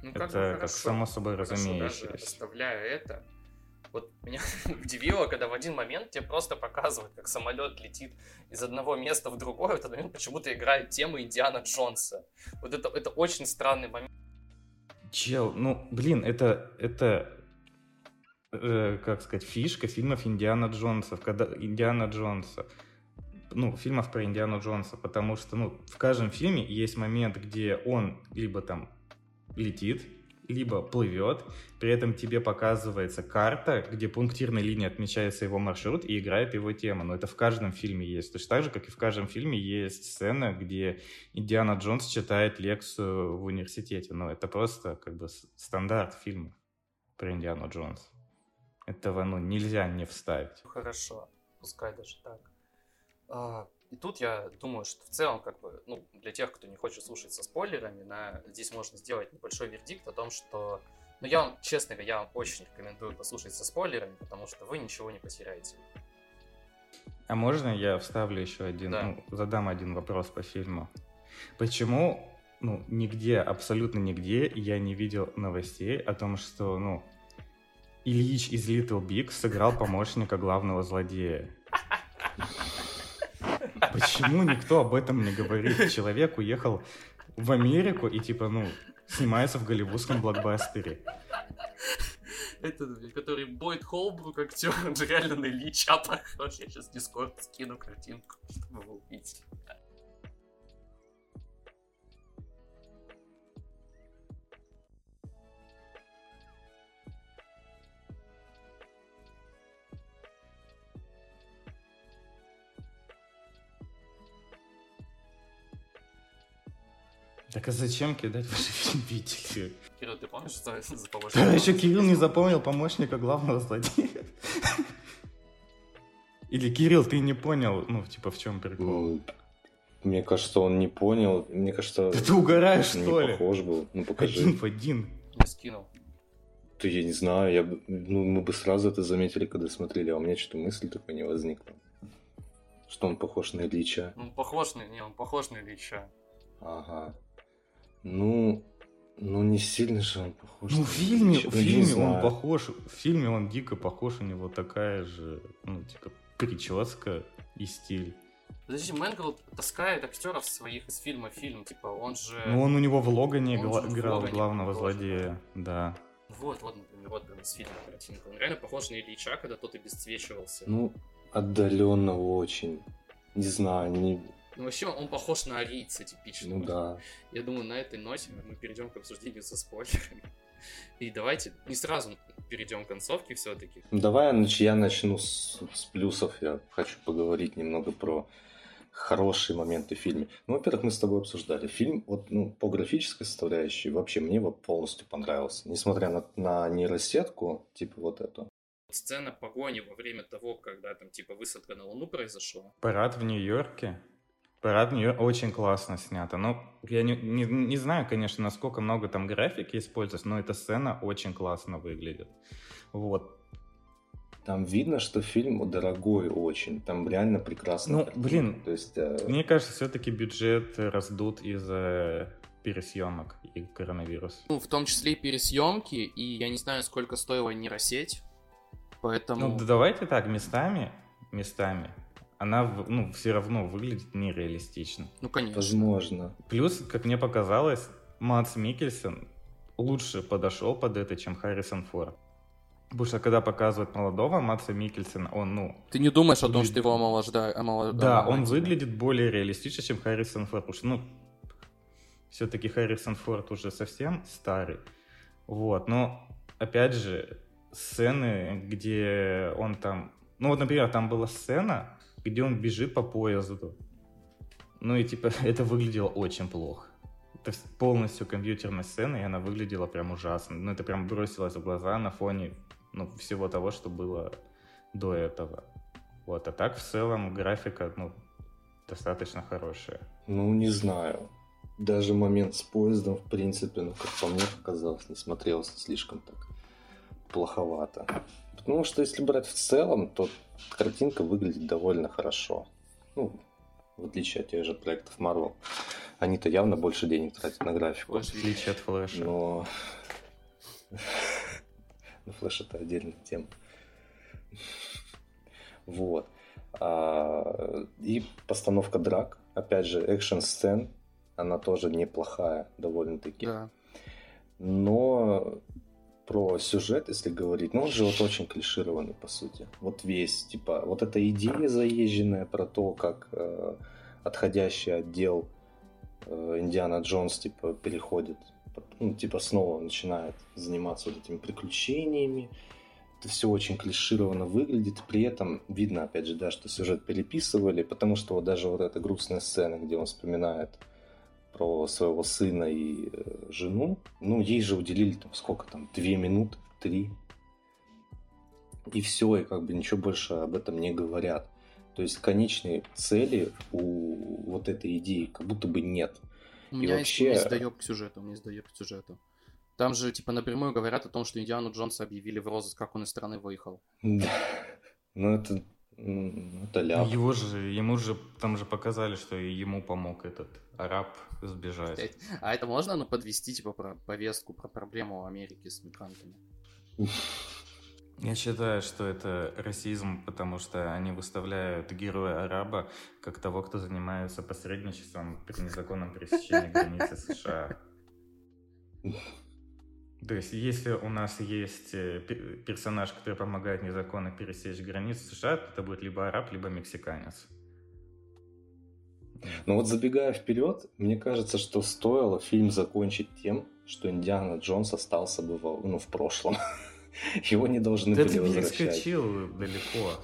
Ну, это как, бы как хорошо. само собой Хорошо, разумеющееся. оставляя это, вот меня удивило, когда в один момент тебе просто показывают, как самолет летит из одного места в другое, в этот момент почему-то играет тема Индиана Джонса. Вот это, это очень странный момент. Чел, ну, блин, это, это э, как сказать, фишка фильмов Индиана Джонса, когда Индиана Джонса, ну, фильмов про Индиану Джонса, потому что, ну, в каждом фильме есть момент, где он либо там летит, либо плывет, при этом тебе показывается карта, где пунктирной линией отмечается его маршрут и играет его тема. Но это в каждом фильме есть. Точно так же, как и в каждом фильме есть сцена, где Индиана Джонс читает лекцию в университете. Но это просто как бы стандарт фильма про Индиану Джонс. Этого ну, нельзя не вставить. Хорошо, пускай даже так. А, и тут я думаю, что в целом, как бы, ну, для тех, кто не хочет слушать со спойлерами, на, здесь можно сделать небольшой вердикт о том, что, ну, я вам, честно говоря, я вам очень рекомендую послушать со спойлерами, потому что вы ничего не потеряете. А можно я вставлю еще один, да. ну, задам один вопрос по фильму? Почему, ну, нигде, абсолютно нигде я не видел новостей о том, что, ну, Ильич из Little Big сыграл помощника главного злодея? Почему никто об этом не говорит? Человек уехал в Америку и типа, ну, снимается в голливудском блокбастере. Это, который Бойд Холбрук, актер, он же реально на Ильича похож. Я сейчас в Дискорд скину картинку, чтобы вы увидели. Так а зачем кидать ваши видели? Кирилл, ты помнишь, что за помощника? Да, еще Кирилл не запомнил помощника главного злодея. Или Кирилл, ты не понял, ну, типа, в чем прикол? Ну, мне кажется, он не понял. Мне кажется... Да ты угораешь, что ли? похож был. Ну, покажи. Один в один. Я скинул. Да я не знаю, я, ну, мы бы сразу это заметили, когда смотрели, а у меня что-то мысль такой не возникла. Что он похож на Ильича. Он похож на... Не, он похож на Ильича. Ага. Ну, ну не сильно же он похож. Ну, в фильме, в фильме он похож. В фильме он дико похож, у него такая же, ну, типа, прическа и стиль. Подожди, Мэнгл таскает актеров своих из фильма в фильм, типа, он же... Ну, он у него в Логане играл главного злодея, да. Вот, вот, например, вот прям из фильма картинка. Он реально похож на Ильича, когда тот обесцвечивался. Ну, отдаленно очень. Не знаю, не, ну, вообще, он похож на арийца типично. Ну да. Я думаю, на этой ноте мы перейдем к обсуждению со спойлерами. И давайте не сразу перейдем к концовке все-таки. Ну, давай я начну с, с плюсов. Я хочу поговорить немного про хорошие моменты в фильме. Ну, во-первых, мы с тобой обсуждали. Фильм вот, ну, по графической составляющей вообще мне вот полностью понравился. Несмотря на, на нейросетку, типа вот эту. Сцена погони во время того, когда там типа высадка на Луну произошла. Парад в Нью-Йорке. Парад нее очень классно снято. Ну, я не, не, не знаю, конечно, насколько много там графики используется, но эта сцена очень классно выглядит. Вот. Там видно, что фильм дорогой очень. Там реально прекрасно. Ну, картина. блин, То есть, э... мне кажется, все-таки бюджет раздут из-за пересъемок и коронавирус. Ну, в том числе и пересъемки, и я не знаю, сколько стоила нейросеть. Поэтому... Ну, давайте так, местами, местами она ну, все равно выглядит нереалистично. Ну, конечно. Возможно. Плюс, как мне показалось, Мац Микельсон лучше подошел под это, чем Харрисон Форд. Потому что когда показывают молодого Матса Микельсона, он, ну... Ты не думаешь выглядит... о том, что его омолаждают? Омолож... Да, он выглядит более реалистично, чем Харрисон Форд. Потому что, ну, все-таки Харрисон Форд уже совсем старый. Вот, но, опять же, сцены, где он там... Ну, вот, например, там была сцена, где он бежит по поезду. Ну и типа это выглядело очень плохо. Это полностью компьютерная сцена, и она выглядела прям ужасно. Ну это прям бросилось в глаза на фоне ну, всего того, что было до этого. Вот, а так в целом графика, ну, достаточно хорошая. Ну, не знаю. Даже момент с поездом, в принципе, ну, как по мне показалось, не смотрелся слишком так плоховато. Потому что если брать в целом, то картинка выглядит довольно хорошо. Ну, в отличие от тех же проектов Marvel. Они-то явно больше денег тратят на графику. В отличие от флеша. Но... Ну, флеш это отдельная тема. Вот. А, и постановка драк. Опять же, экшн-сцен. Она тоже неплохая довольно-таки. Да. Но про сюжет, если говорить, ну он же вот очень клишированный, по сути. Вот весь, типа, вот эта идея заезженная про то, как э, отходящий отдел э, Индиана Джонс, типа, переходит ну, типа снова начинает заниматься вот этими приключениями. Это все очень клишированно выглядит, при этом видно, опять же, да, что сюжет переписывали, потому что вот даже вот эта грустная сцена, где он вспоминает про своего сына и э, жену, ну, ей же уделили там сколько там, две минуты, три, и все, и как бы ничего больше об этом не говорят. То есть конечной цели у вот этой идеи как будто бы нет. У меня вообще... есть, есть доеб к сюжету, у меня есть доеб к сюжету. Там же, типа, напрямую говорят о том, что Индиану Джонса объявили в розыск, как он из страны выехал. Да. Ну, это... Это ляп. Его же, ему же, там же показали, что ему помог этот араб сбежать. А это можно, ну, подвести, типа, про повестку, про проблему Америки с мигрантами? Я считаю, что это расизм, потому что они выставляют героя араба как того, кто занимается посредничеством при незаконном пересечении границы США. То есть, если у нас есть э, персонаж, который помогает незаконно пересечь границу США, то это будет либо араб, либо мексиканец. Ну вот забегая вперед, мне кажется, что стоило фильм закончить тем, что Индиана Джонс остался бы в, ну, в прошлом. Его не должны да были ты возвращать. скачил далеко.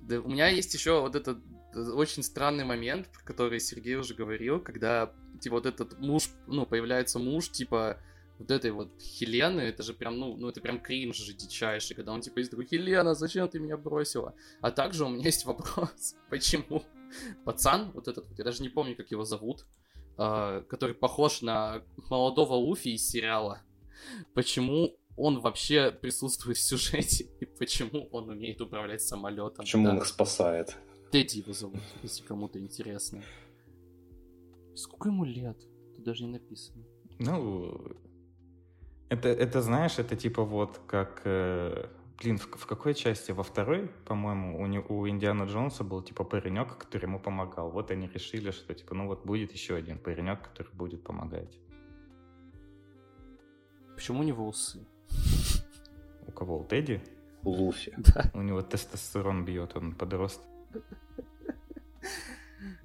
Да, у меня есть еще вот этот э, очень странный момент, про который Сергей уже говорил, когда типа вот этот муж, ну, появляется муж, типа вот этой вот Хелены, это же прям, ну, ну это прям кринж же дичайший, когда он типа есть такой, Хелена, зачем ты меня бросила? А также у меня есть вопрос, почему пацан, вот этот вот, я даже не помню, как его зовут, э, который похож на молодого Луфи из сериала, почему он вообще присутствует в сюжете, и почему он умеет управлять самолетом. Почему да. он их спасает? Тедди его зовут, если кому-то интересно. Сколько ему лет? Тут даже не написано. Ну, это, это знаешь, это типа вот как... Э, блин, в, в какой части? Во второй, по-моему, у, не, у Индиана Джонса был типа паренек, который ему помогал. Вот они решили, что типа, ну вот будет еще один паренек, который будет помогать. Почему у него усы? У кого? У Тедди? У Луфи. Да. У него тестостерон бьет, он подрост.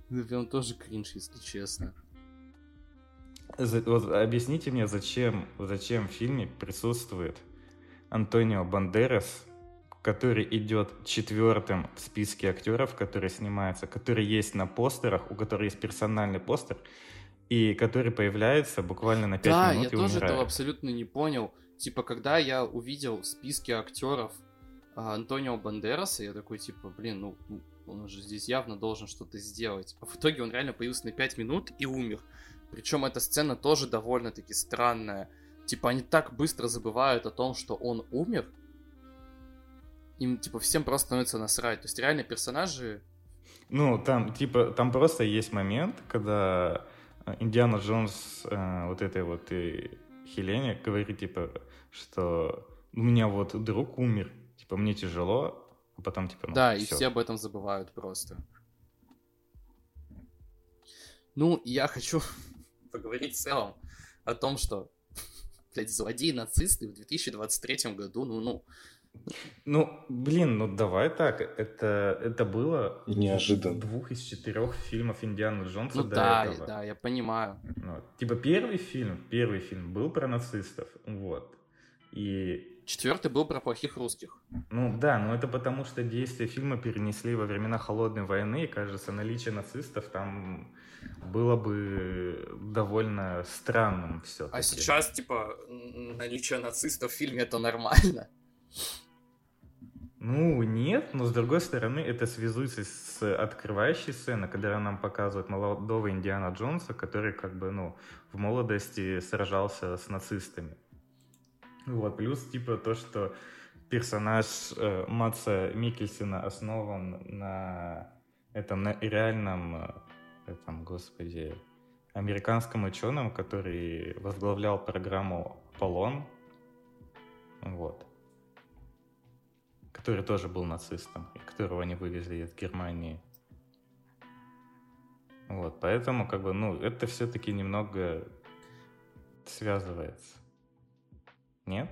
Ну, он тоже кринж, если честно. Вот объясните мне, зачем, зачем в фильме присутствует Антонио Бандерас, который идет четвертым в списке актеров, который снимается, который есть на постерах, у которого есть персональный постер, и который появляется буквально на 5 да, минут Да, я тоже этого абсолютно не понял. Типа, когда я увидел в списке актеров а, Антонио Бандераса, я такой, типа, блин, ну, ну, он же здесь явно должен что-то сделать. А в итоге он реально появился на 5 минут и умер. Причем эта сцена тоже довольно-таки странная. Типа, они так быстро забывают о том, что он умер. Им, типа, всем просто становится насрать. То есть, реально, персонажи... Ну, там, типа, там просто есть момент, когда Индиана Джонс э, вот этой вот и Хелене говорит, типа, что у меня вот друг умер, типа, мне тяжело, а потом, типа, ну, Да, все. и все об этом забывают просто. Ну, я хочу поговорить в целом о том, что, блядь, злодеи нацисты в 2023 году, ну, ну, ну, блин, ну давай так. Это, это было неожиданно. Двух из четырех фильмов Индиана Джонса ну, до да, этого. Да, я понимаю. Ну, типа первый фильм, первый фильм был про нацистов, вот. И Четвертый был про плохих русских. Ну да, но это потому, что действия фильма перенесли во времена холодной войны, и кажется, наличие нацистов там было бы довольно странным все. А сейчас, типа, наличие нацистов в фильме это нормально. Ну, нет, но с другой стороны, это связуется с открывающей сценой, когда нам показывают молодого Индиана Джонса, который как бы, ну, в молодости сражался с нацистами. Вот, плюс, типа, то, что персонаж э, Матса Микельсона основан на этом, на реальном, э, этом, господи, американском ученом, который возглавлял программу Аполлон. Вот который тоже был нацистом, и которого они вывезли из Германии. Вот, поэтому, как бы, ну, это все-таки немного связывается. Нет?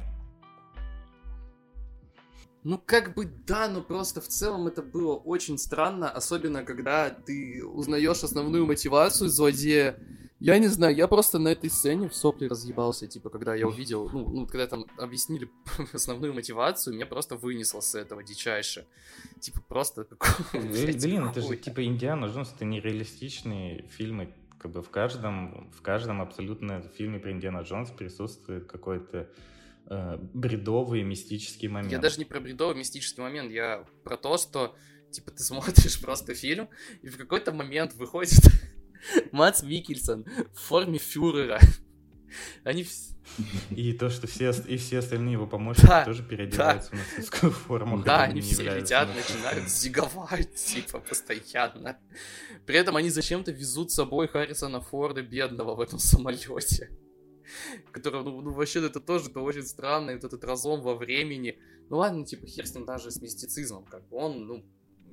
Ну, как бы да, но просто в целом это было очень странно, особенно когда ты узнаешь основную мотивацию злодея, Я не знаю, я просто на этой сцене в сопли разъебался, типа, когда я увидел, ну, ну когда там объяснили основную мотивацию, меня просто вынесло с этого дичайше. Типа, просто... Блин, это же, типа, Индиана Джонс, это нереалистичные фильмы, как бы в каждом, в каждом абсолютно фильме про Индиана Джонс присутствует какой-то э, бредовый мистический момент. Я даже не про бредовый мистический момент, я про то, что, типа, ты смотришь просто фильм, и в какой-то момент выходит Мац Микельсон в форме фюрера. Они И то, что все, и все остальные его помощники да, тоже переодеваются да. в нацистскую форму. Да, они все летят, начинают зиговать, типа, постоянно. При этом они зачем-то везут с собой Харрисона Форда бедного в этом самолете. Который, ну, ну вообще, это тоже это очень странно, вот этот разлом во времени. Ну ладно, типа, хер с ним даже с мистицизмом, как бы он, ну,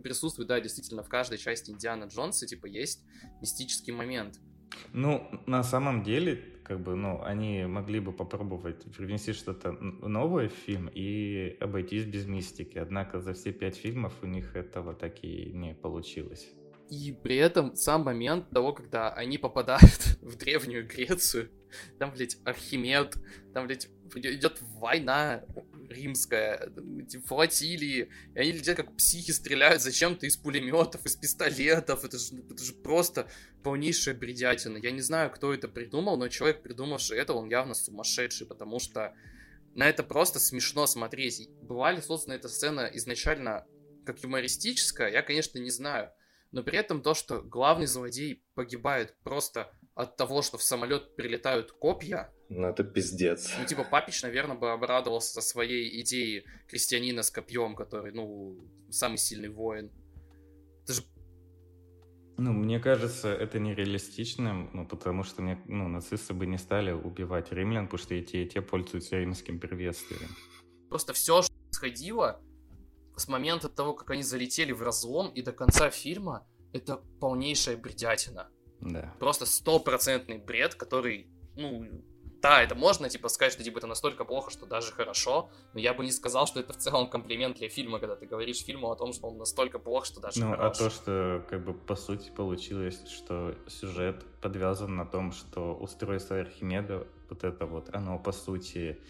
присутствует, да, действительно, в каждой части Индиана Джонса, типа, есть мистический момент. Ну, на самом деле, как бы, ну, они могли бы попробовать привнести что-то новое в фильм и обойтись без мистики. Однако за все пять фильмов у них этого так и не получилось. И при этом сам момент того, когда они попадают в Древнюю Грецию, там, блядь, Архимед, там, блядь, идет война римская, эти флотилии, и они летят как психи, стреляют зачем-то из пулеметов, из пистолетов, это же, это же просто полнейшая бредятина. Я не знаю, кто это придумал, но человек, придумавший это, он явно сумасшедший, потому что на это просто смешно смотреть. Была ли создана эта сцена изначально как юмористическая, я, конечно, не знаю. Но при этом то, что главный злодей погибает просто от того, что в самолет прилетают копья. Ну, это пиздец. Ну, типа, Папич, наверное, бы обрадовался со своей идеей крестьянина с копьем, который, ну, самый сильный воин. Это же ну, мне кажется, это нереалистичным, ну, потому что мне, ну, нацисты бы не стали убивать римлян, потому что и те, и те пользуются римским приветствием. Просто все, что происходило с момента того, как они залетели в разлом и до конца фильма, это полнейшая бредятина. Да. Просто стопроцентный бред, который, ну, да, это можно, типа, сказать, что, типа, это настолько плохо, что даже хорошо, но я бы не сказал, что это в целом комплимент для фильма, когда ты говоришь фильму о том, что он настолько плох, что даже ну, хорош. а то, что, как бы, по сути, получилось, что сюжет подвязан на том, что устройство Архимеда, вот это вот, оно, по сути,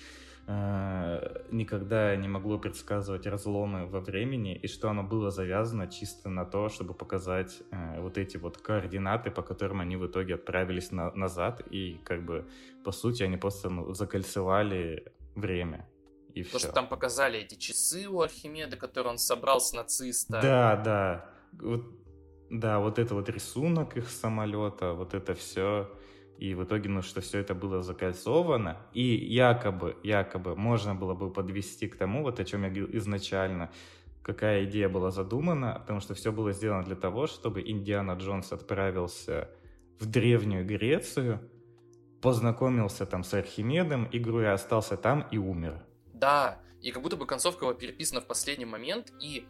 никогда не могло предсказывать разломы во времени, и что оно было завязано чисто на то, чтобы показать э, вот эти вот координаты, по которым они в итоге отправились на, назад, и как бы, по сути, они просто ну, закольцевали время. И то, все. что там показали эти часы у Архимеда, которые он собрал с нациста. Да, да. Вот, да, вот это вот рисунок их самолета, вот это все и в итоге, ну, что все это было закольцовано, и якобы, якобы можно было бы подвести к тому, вот о чем я говорил изначально, какая идея была задумана, потому что все было сделано для того, чтобы Индиана Джонс отправился в Древнюю Грецию, познакомился там с Архимедом, игру и остался там и умер. Да, и как будто бы концовка была переписана в последний момент, и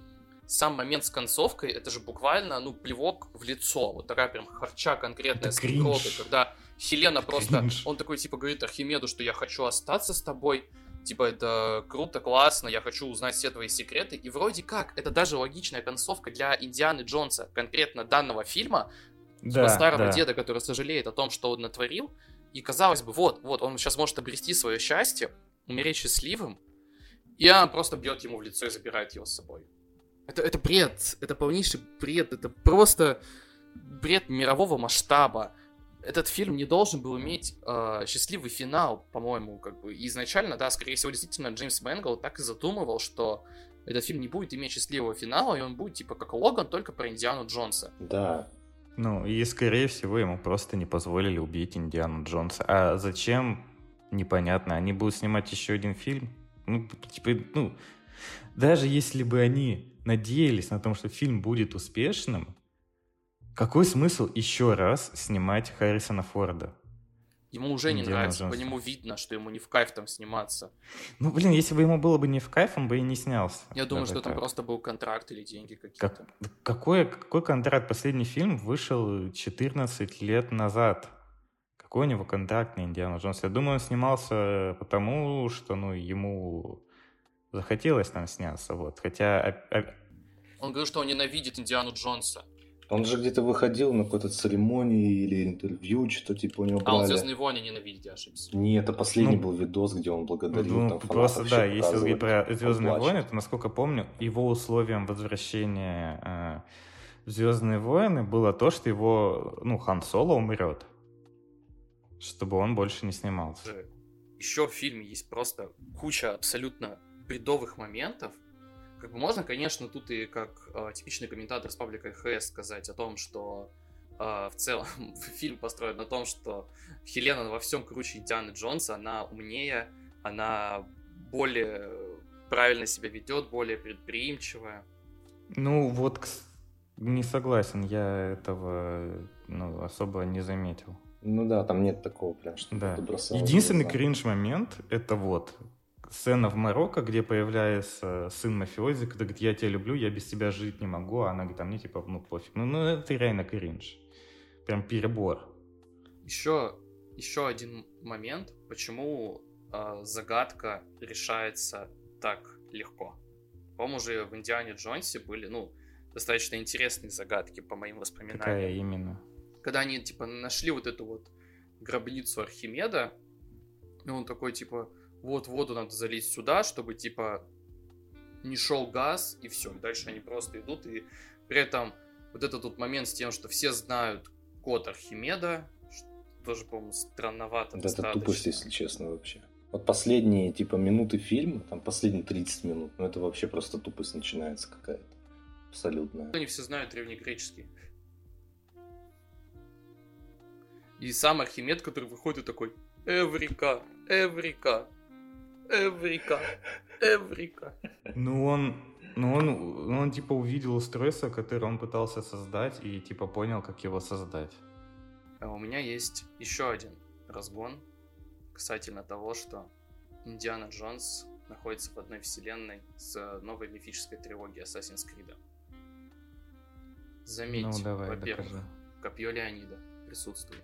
сам момент с концовкой, это же буквально, ну, плевок в лицо. Вот такая прям харча конкретная с когда Хелена просто, Кринж. он такой, типа, говорит Архимеду, что я хочу остаться с тобой, типа, это круто, классно, я хочу узнать все твои секреты, и вроде как, это даже логичная концовка для Индианы Джонса, конкретно данного фильма, типа, да, типа старого да. деда, который сожалеет о том, что он натворил, и казалось бы, вот, вот, он сейчас может обрести свое счастье, умереть счастливым, и она просто бьет ему в лицо и забирает его с собой. Это, это бред, это полнейший бред, это просто бред мирового масштаба этот фильм не должен был иметь э, счастливый финал, по-моему, как бы изначально, да, скорее всего, действительно Джеймс Мэнгл так и задумывал, что этот фильм не будет иметь счастливого финала, и он будет типа как Логан, только про Индиану Джонса. Да. Ну, и скорее всего ему просто не позволили убить Индиану Джонса. А зачем? Непонятно. Они будут снимать еще один фильм? Ну, типа, ну, даже если бы они надеялись на том, что фильм будет успешным, какой смысл еще раз снимать Харрисона Форда? Ему уже не Индиана нравится, Джонса. по нему видно, что ему не в кайф там сниматься. Ну, блин, если бы ему было бы не в кайф, он бы и не снялся. Я думаю, что так. там просто был контракт или деньги какие-то. Как, какой, какой контракт? Последний фильм вышел 14 лет назад. Какой у него контракт на Индиану Джонс? Я думаю, он снимался потому, что, ну, ему захотелось там сняться, вот. Хотя... Он говорил, что он ненавидит Индиану Джонса. Он же где-то выходил на какой-то церемонии или интервью, что типа у него А, он брали. Звездные войны ненавидит, я ошибся. Не, это последний Ну, был видос, где он благодарил Ну, там просто да, если говорить про Звездные войны, то, насколько помню, его условием возвращения э, в Звездные войны было то, что его, ну, Хан Соло умрет. Чтобы он больше не снимался. Еще в фильме есть просто куча абсолютно бредовых моментов. Как бы можно, конечно, тут и как э, типичный комментатор с паблика ХС сказать о том, что э, в целом фильм построен на том, что Хелена во всем круче Дианы Джонса, она умнее, она более правильно себя ведет, более предприимчивая. Ну, вот не согласен, я этого ну, особо не заметил. Ну да, там нет такого прям, что Да. Единственный кринж момент это вот сцена в Марокко, где появляется сын мафиози, когда говорит, я тебя люблю, я без тебя жить не могу, а она говорит, а мне типа, ну пофиг. Ну, ну это реально кринж. Прям перебор. Еще, еще один момент, почему э, загадка решается так легко. По-моему, уже в Индиане Джонсе были, ну, достаточно интересные загадки, по моим воспоминаниям. Какая именно? Когда они, типа, нашли вот эту вот гробницу Архимеда, и он такой, типа, вот воду надо залить сюда, чтобы, типа, не шел газ, и все. И дальше они просто идут, и при этом вот этот вот момент с тем, что все знают код Архимеда, тоже, по-моему, странновато Да это тупость, если честно, вообще. Вот последние, типа, минуты фильма, там последние 30 минут, ну это вообще просто тупость начинается какая-то. Абсолютная. Они все знают древнегреческий. И сам Архимед, который выходит и такой Эврика, Эврика, Эврика, Эврика. Ну он, ну он, ну, он типа увидел устройство, которое он пытался создать и типа понял, как его создать. А у меня есть еще один разгон касательно того, что Индиана Джонс находится в одной вселенной с новой мифической трилогией Assassin's Creed. Заметьте, ну во-первых, докажи. копье Леонида присутствует,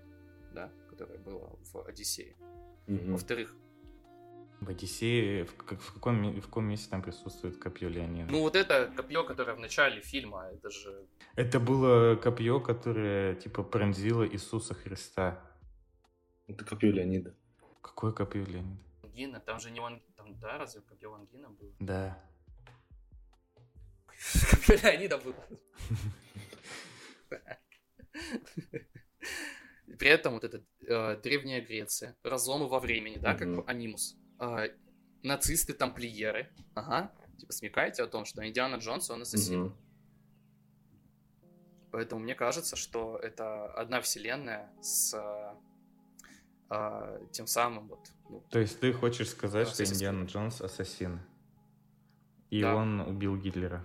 да, которое было в Одиссее. Мгм. Во-вторых, В Одиссее, в, как- в, каком, в каком месте там присутствует копье Леонида? ну вот это копье, которое в начале фильма, это же Это было копье, которое типа пронзило Иисуса Христа. Это копье Леонида. Какое копье Леонида? Лангина, там же не Лан... там, да, разве копье Лангина было? Да. Копье Леонида было. При этом вот эта э, древняя Греция, разломы во времени, да, как анимус. А, нацисты, тамплиеры. Ага. Типа смекаете о том, что Индиана Джонс, он ассасин. Мгм. Поэтому мне кажется, что это одна вселенная с а, тем самым вот. ну, То есть ты хочешь сказать, что Индиана. Джонс ассасин? И Да. он убил Гитлера.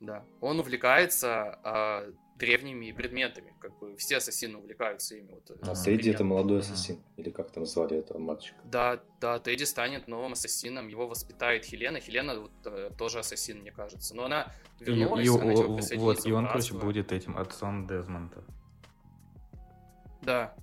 да. Он увлекается а, древними предметами. Как бы все ассасины увлекаются ими. Вот, А. Тедди это молодой ассасин. Или как там звали этого мальчика? Да, да, Тедди станет новым ассасином, его воспитает Хелена. Хелена вот, э, тоже ассасин, мне кажется. Но она И, вернулась, и- она типа, о- вот, и он, короче, будет этим отцом Дезмонда. Да.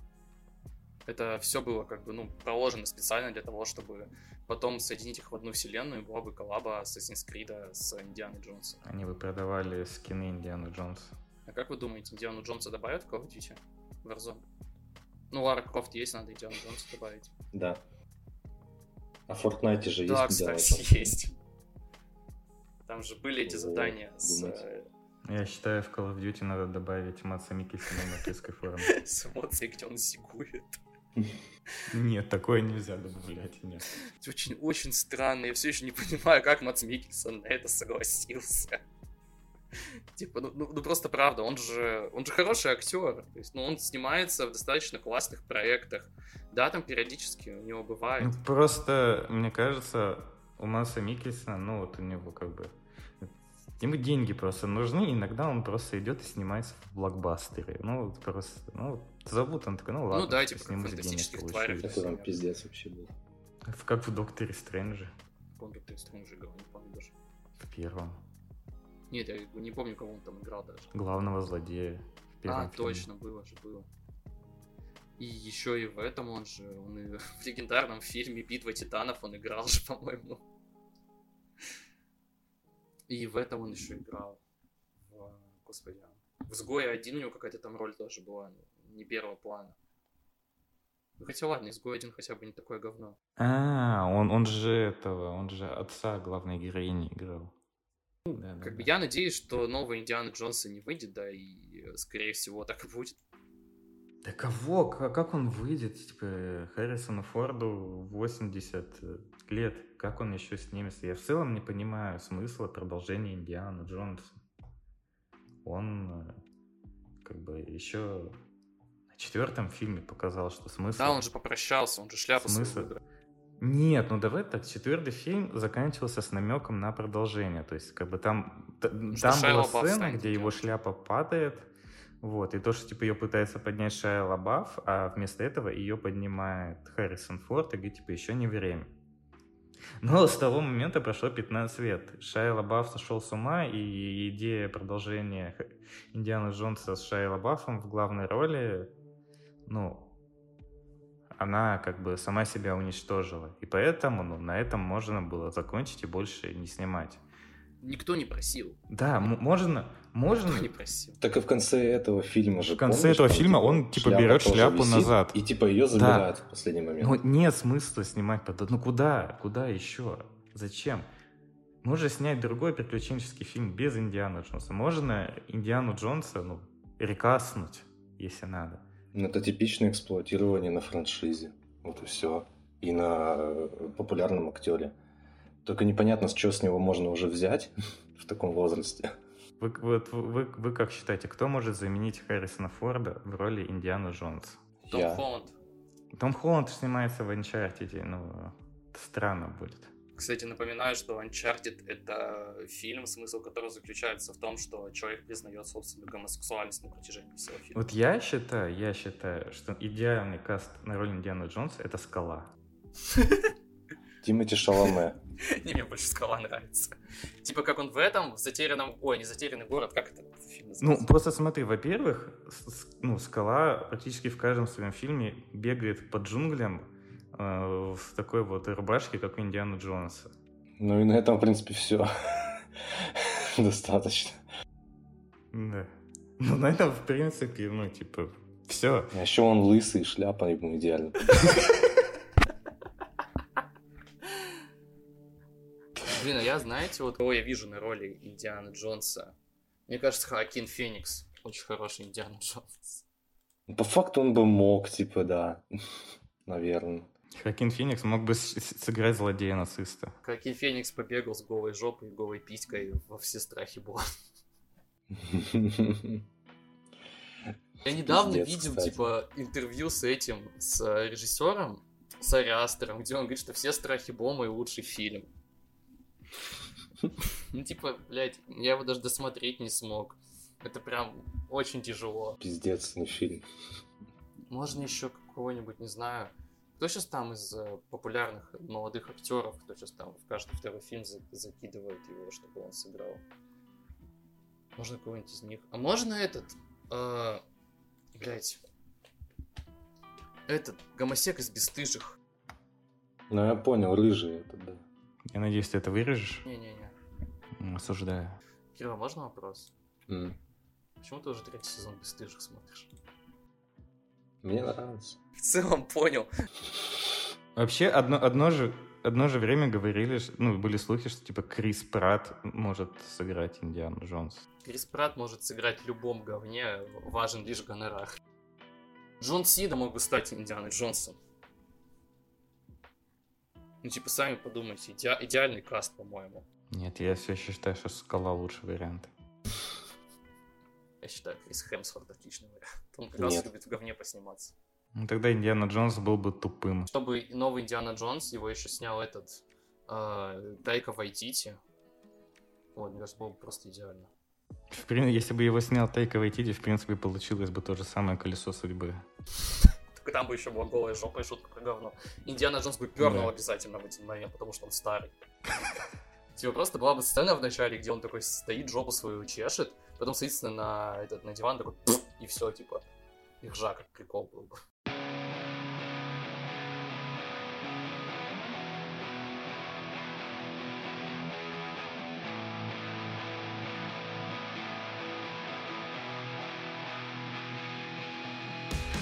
Это все было как бы, ну, проложено специально для того, чтобы потом соединить их в одну вселенную, и была бы коллаба Assassin's Creed с Индианой Джонсом. Они бы продавали скины Индианы Джонса. А как вы думаете, Индиану Джонса добавят в Call of Duty? Warzone? Ну, Лара Крофт есть, надо Индиану Джонса добавить. Да. А в Fortnite же да, есть Индиана кстати, есть. Там же были эти задания с, э, Я считаю, в Call of Duty надо добавить Матса Микельсона на турецкой форме. с эмоцией, где он зигует. Нет, такое нельзя добавлять, нет. Это очень, очень странно. Я все еще не понимаю, как Матс Микельсон на это согласился. Типа, ну, ну, ну просто правда, он же, он же хороший актер. То есть, ну, он снимается в достаточно классных проектах. Да, там периодически у него бывает. Ну, просто, мне кажется, у Маса Микельсона, ну, вот у него как бы... Ему деньги просто нужны, иногда он просто идет и снимается в блокбастере. Ну, вот просто, ну, зовут он такой, ну ладно, да, типа, как «Фантастических тварях». Какой там пиздец вообще был. Как в Докторе Стрэнджа, Помню, ты Стрэнджа играл, не помню даже. в первом. Нет, я не помню, кого он там играл даже. Главного злодея А, фильме. точно, было же, было. И еще и в этом он же, он и в легендарном фильме «Битва титанов» он играл же, по-моему. И в этом он еще играл. В, господи. В «Изгое один» у него какая-то там роль тоже была, ну, не первого плана. Ну, хотя ладно, «Изгой один» хотя бы не такое говно. А, он, он же этого, он же отца главной героини играл. Да, как да, бы да. я надеюсь, что новый Индиана Джонса не выйдет, да, и скорее всего так и будет. Да кого? Как он выйдет? Типа, Харрисону Форду 80 лет. Как он еще снимется? Я в целом не понимаю смысла продолжения Индиана Джонса. Он э, как бы еще на четвертом фильме показал, что смысл... Да, он же попрощался, он же шляпу смысл... Нет, ну давай так, четвертый фильм заканчивался с намеком на продолжение. То есть, как бы там, там была сцена, где его шляпа падает, вот, и то, что типа ее пытается поднять Шайа Лабаф, а вместо этого ее поднимает Харрисон Форд и говорит, типа, еще не время. Но с того момента прошло 15 лет. Шайа Лабаф сошел с ума, и идея продолжения Индиана Джонса с Шайа Лабафом в главной роли, ну, она как бы сама себя уничтожила. И поэтому ну, на этом можно было закончить и больше не снимать. Никто не просил. Да, можно, можно. Никто не просил. Так и в конце этого фильма же. В конце помнишь, этого фильма типа, он типа берет шляпу назад. И типа ее забирает да. в последний момент. Но нет смысла снимать под. Ну куда? Куда еще? Зачем? Можно снять другой приключенческий фильм без Индиана Джонса. Можно Индиану Джонса, ну, рекаснуть, если надо. Это типичное эксплуатирование на франшизе. Вот и все. И на э, популярном актере. Только непонятно, с чего с него можно уже взять в таком возрасте. Вы, вы, вы, вы как считаете, кто может заменить Харрисона Форда в роли Индиана Джонса? Том Я. Холланд. Том Холланд снимается в Uncharted, ну, странно будет. Кстати, напоминаю, что Uncharted — это фильм, смысл которого заключается в том, что человек признает собственную гомосексуальность на протяжении всего фильма. Вот я считаю, я считаю, что идеальный каст на роль Индиана Джонса — это «Скала». Тимати Шаломе. Не, мне больше скала нравится. Типа как он в этом, в затерянном... Ой, не затерянный город, как это фильм Ну, просто смотри, во-первых, ну, скала практически в каждом своем фильме бегает по джунглям в такой вот рубашке, как у Индиана Джонса. Ну и на этом, в принципе, все. Достаточно. Да. Ну, на этом, в принципе, ну, типа, все. А еще он лысый, шляпа ему идеально. Блин, а я, знаете, вот кого я вижу на роли Индиана Джонса? Мне кажется, Хакин Феникс. Очень хороший Индиана Джонс. По факту он бы мог, типа, да. Наверное. Хакин Феникс мог бы сыграть злодея-нациста. Хакин Феникс побегал с голой жопой и голой писькой во все страхи было. Я недавно Пиздец, видел, кстати. типа, интервью с этим, с режиссером, с Ариастером, где он говорит, что все страхи Бома и лучший фильм. Ну, типа, блядь, я его даже досмотреть не смог. Это прям очень тяжело. Пиздец, не фильм. Можно еще какого-нибудь, не знаю. Кто сейчас там из э, популярных молодых актеров, кто сейчас там в каждый второй фильм за- закидывает его, чтобы он сыграл? Можно кого-нибудь из них. А можно этот, э, блять, этот гомосек из бесстыжих. Ну, я понял, рыжий это, да. Я надеюсь, ты это вырежешь? Не-не-не. Осуждаю. Кирилл, можно вопрос? Mm. Почему ты уже третий сезон бесстыжих смотришь? Мне нравится. В целом понял. Вообще, одно, одно же одно же время говорили, ну, были слухи, что, типа, Крис Пратт может сыграть Индиану Джонс. Крис Пратт может сыграть в любом говне, важен лишь гонорар. Джон Сида мог бы стать Индианой Джонсом. Ну, типа, сами подумайте, иде- идеальный каст, по-моему. Нет, я все еще считаю, что Скала лучший вариант. Я считаю, Крис Хемсворт отличный вариант. Он как раз любит в говне посниматься. Ну, тогда Индиана Джонс был бы тупым. Чтобы новый Индиана Джонс, его еще снял этот э, Тайка Вайтити. Вот, мне кажется, было бы просто идеально. В принципе, если бы его снял Тайка Вайтити, в принципе, получилось бы то же самое колесо судьбы. Только там бы еще была голая жопа и шутка про говно. Индиана Джонс бы пернул Да. обязательно в один момент, потому что он старый. Типа просто была бы сцена в начале, где он такой стоит, жопу свою чешет, потом садится на, этот, на диван, такой, и все, типа, и ржа, как прикол был бы.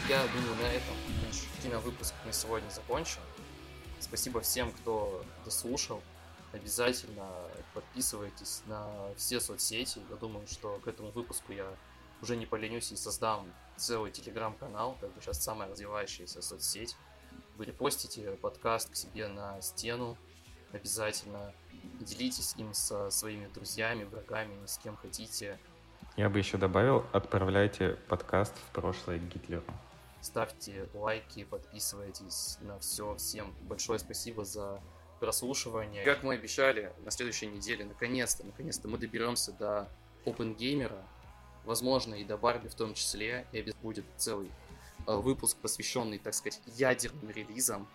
Я думаю, на этом наш киновыпуск на сегодня закончен. Спасибо всем, кто дослушал. Обязательно подписывайтесь на все соцсети. Я думаю, что к этому выпуску я уже не поленюсь и создам целый телеграм-канал, как бы сейчас самая развивающаяся соцсеть. Вы репостите подкаст к себе на стену обязательно. Делитесь им со своими друзьями, врагами, с кем хотите. Я бы еще добавил, отправляйте подкаст в прошлое Гитлеру. Ставьте лайки, подписывайтесь на все. Всем большое спасибо за прослушивание. Как мы обещали, на следующей неделе, наконец-то, наконец-то мы доберемся до Open Gamer, возможно, и до Барби в том числе, и будет целый э, выпуск, посвященный, так сказать, ядерным релизам.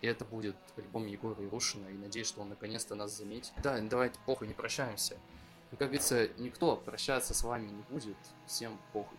И это будет альбом Егора Ирушина, и надеюсь, что он наконец-то нас заметит. Да, давайте похуй, не прощаемся. И, как говорится, никто прощаться с вами не будет, всем похуй.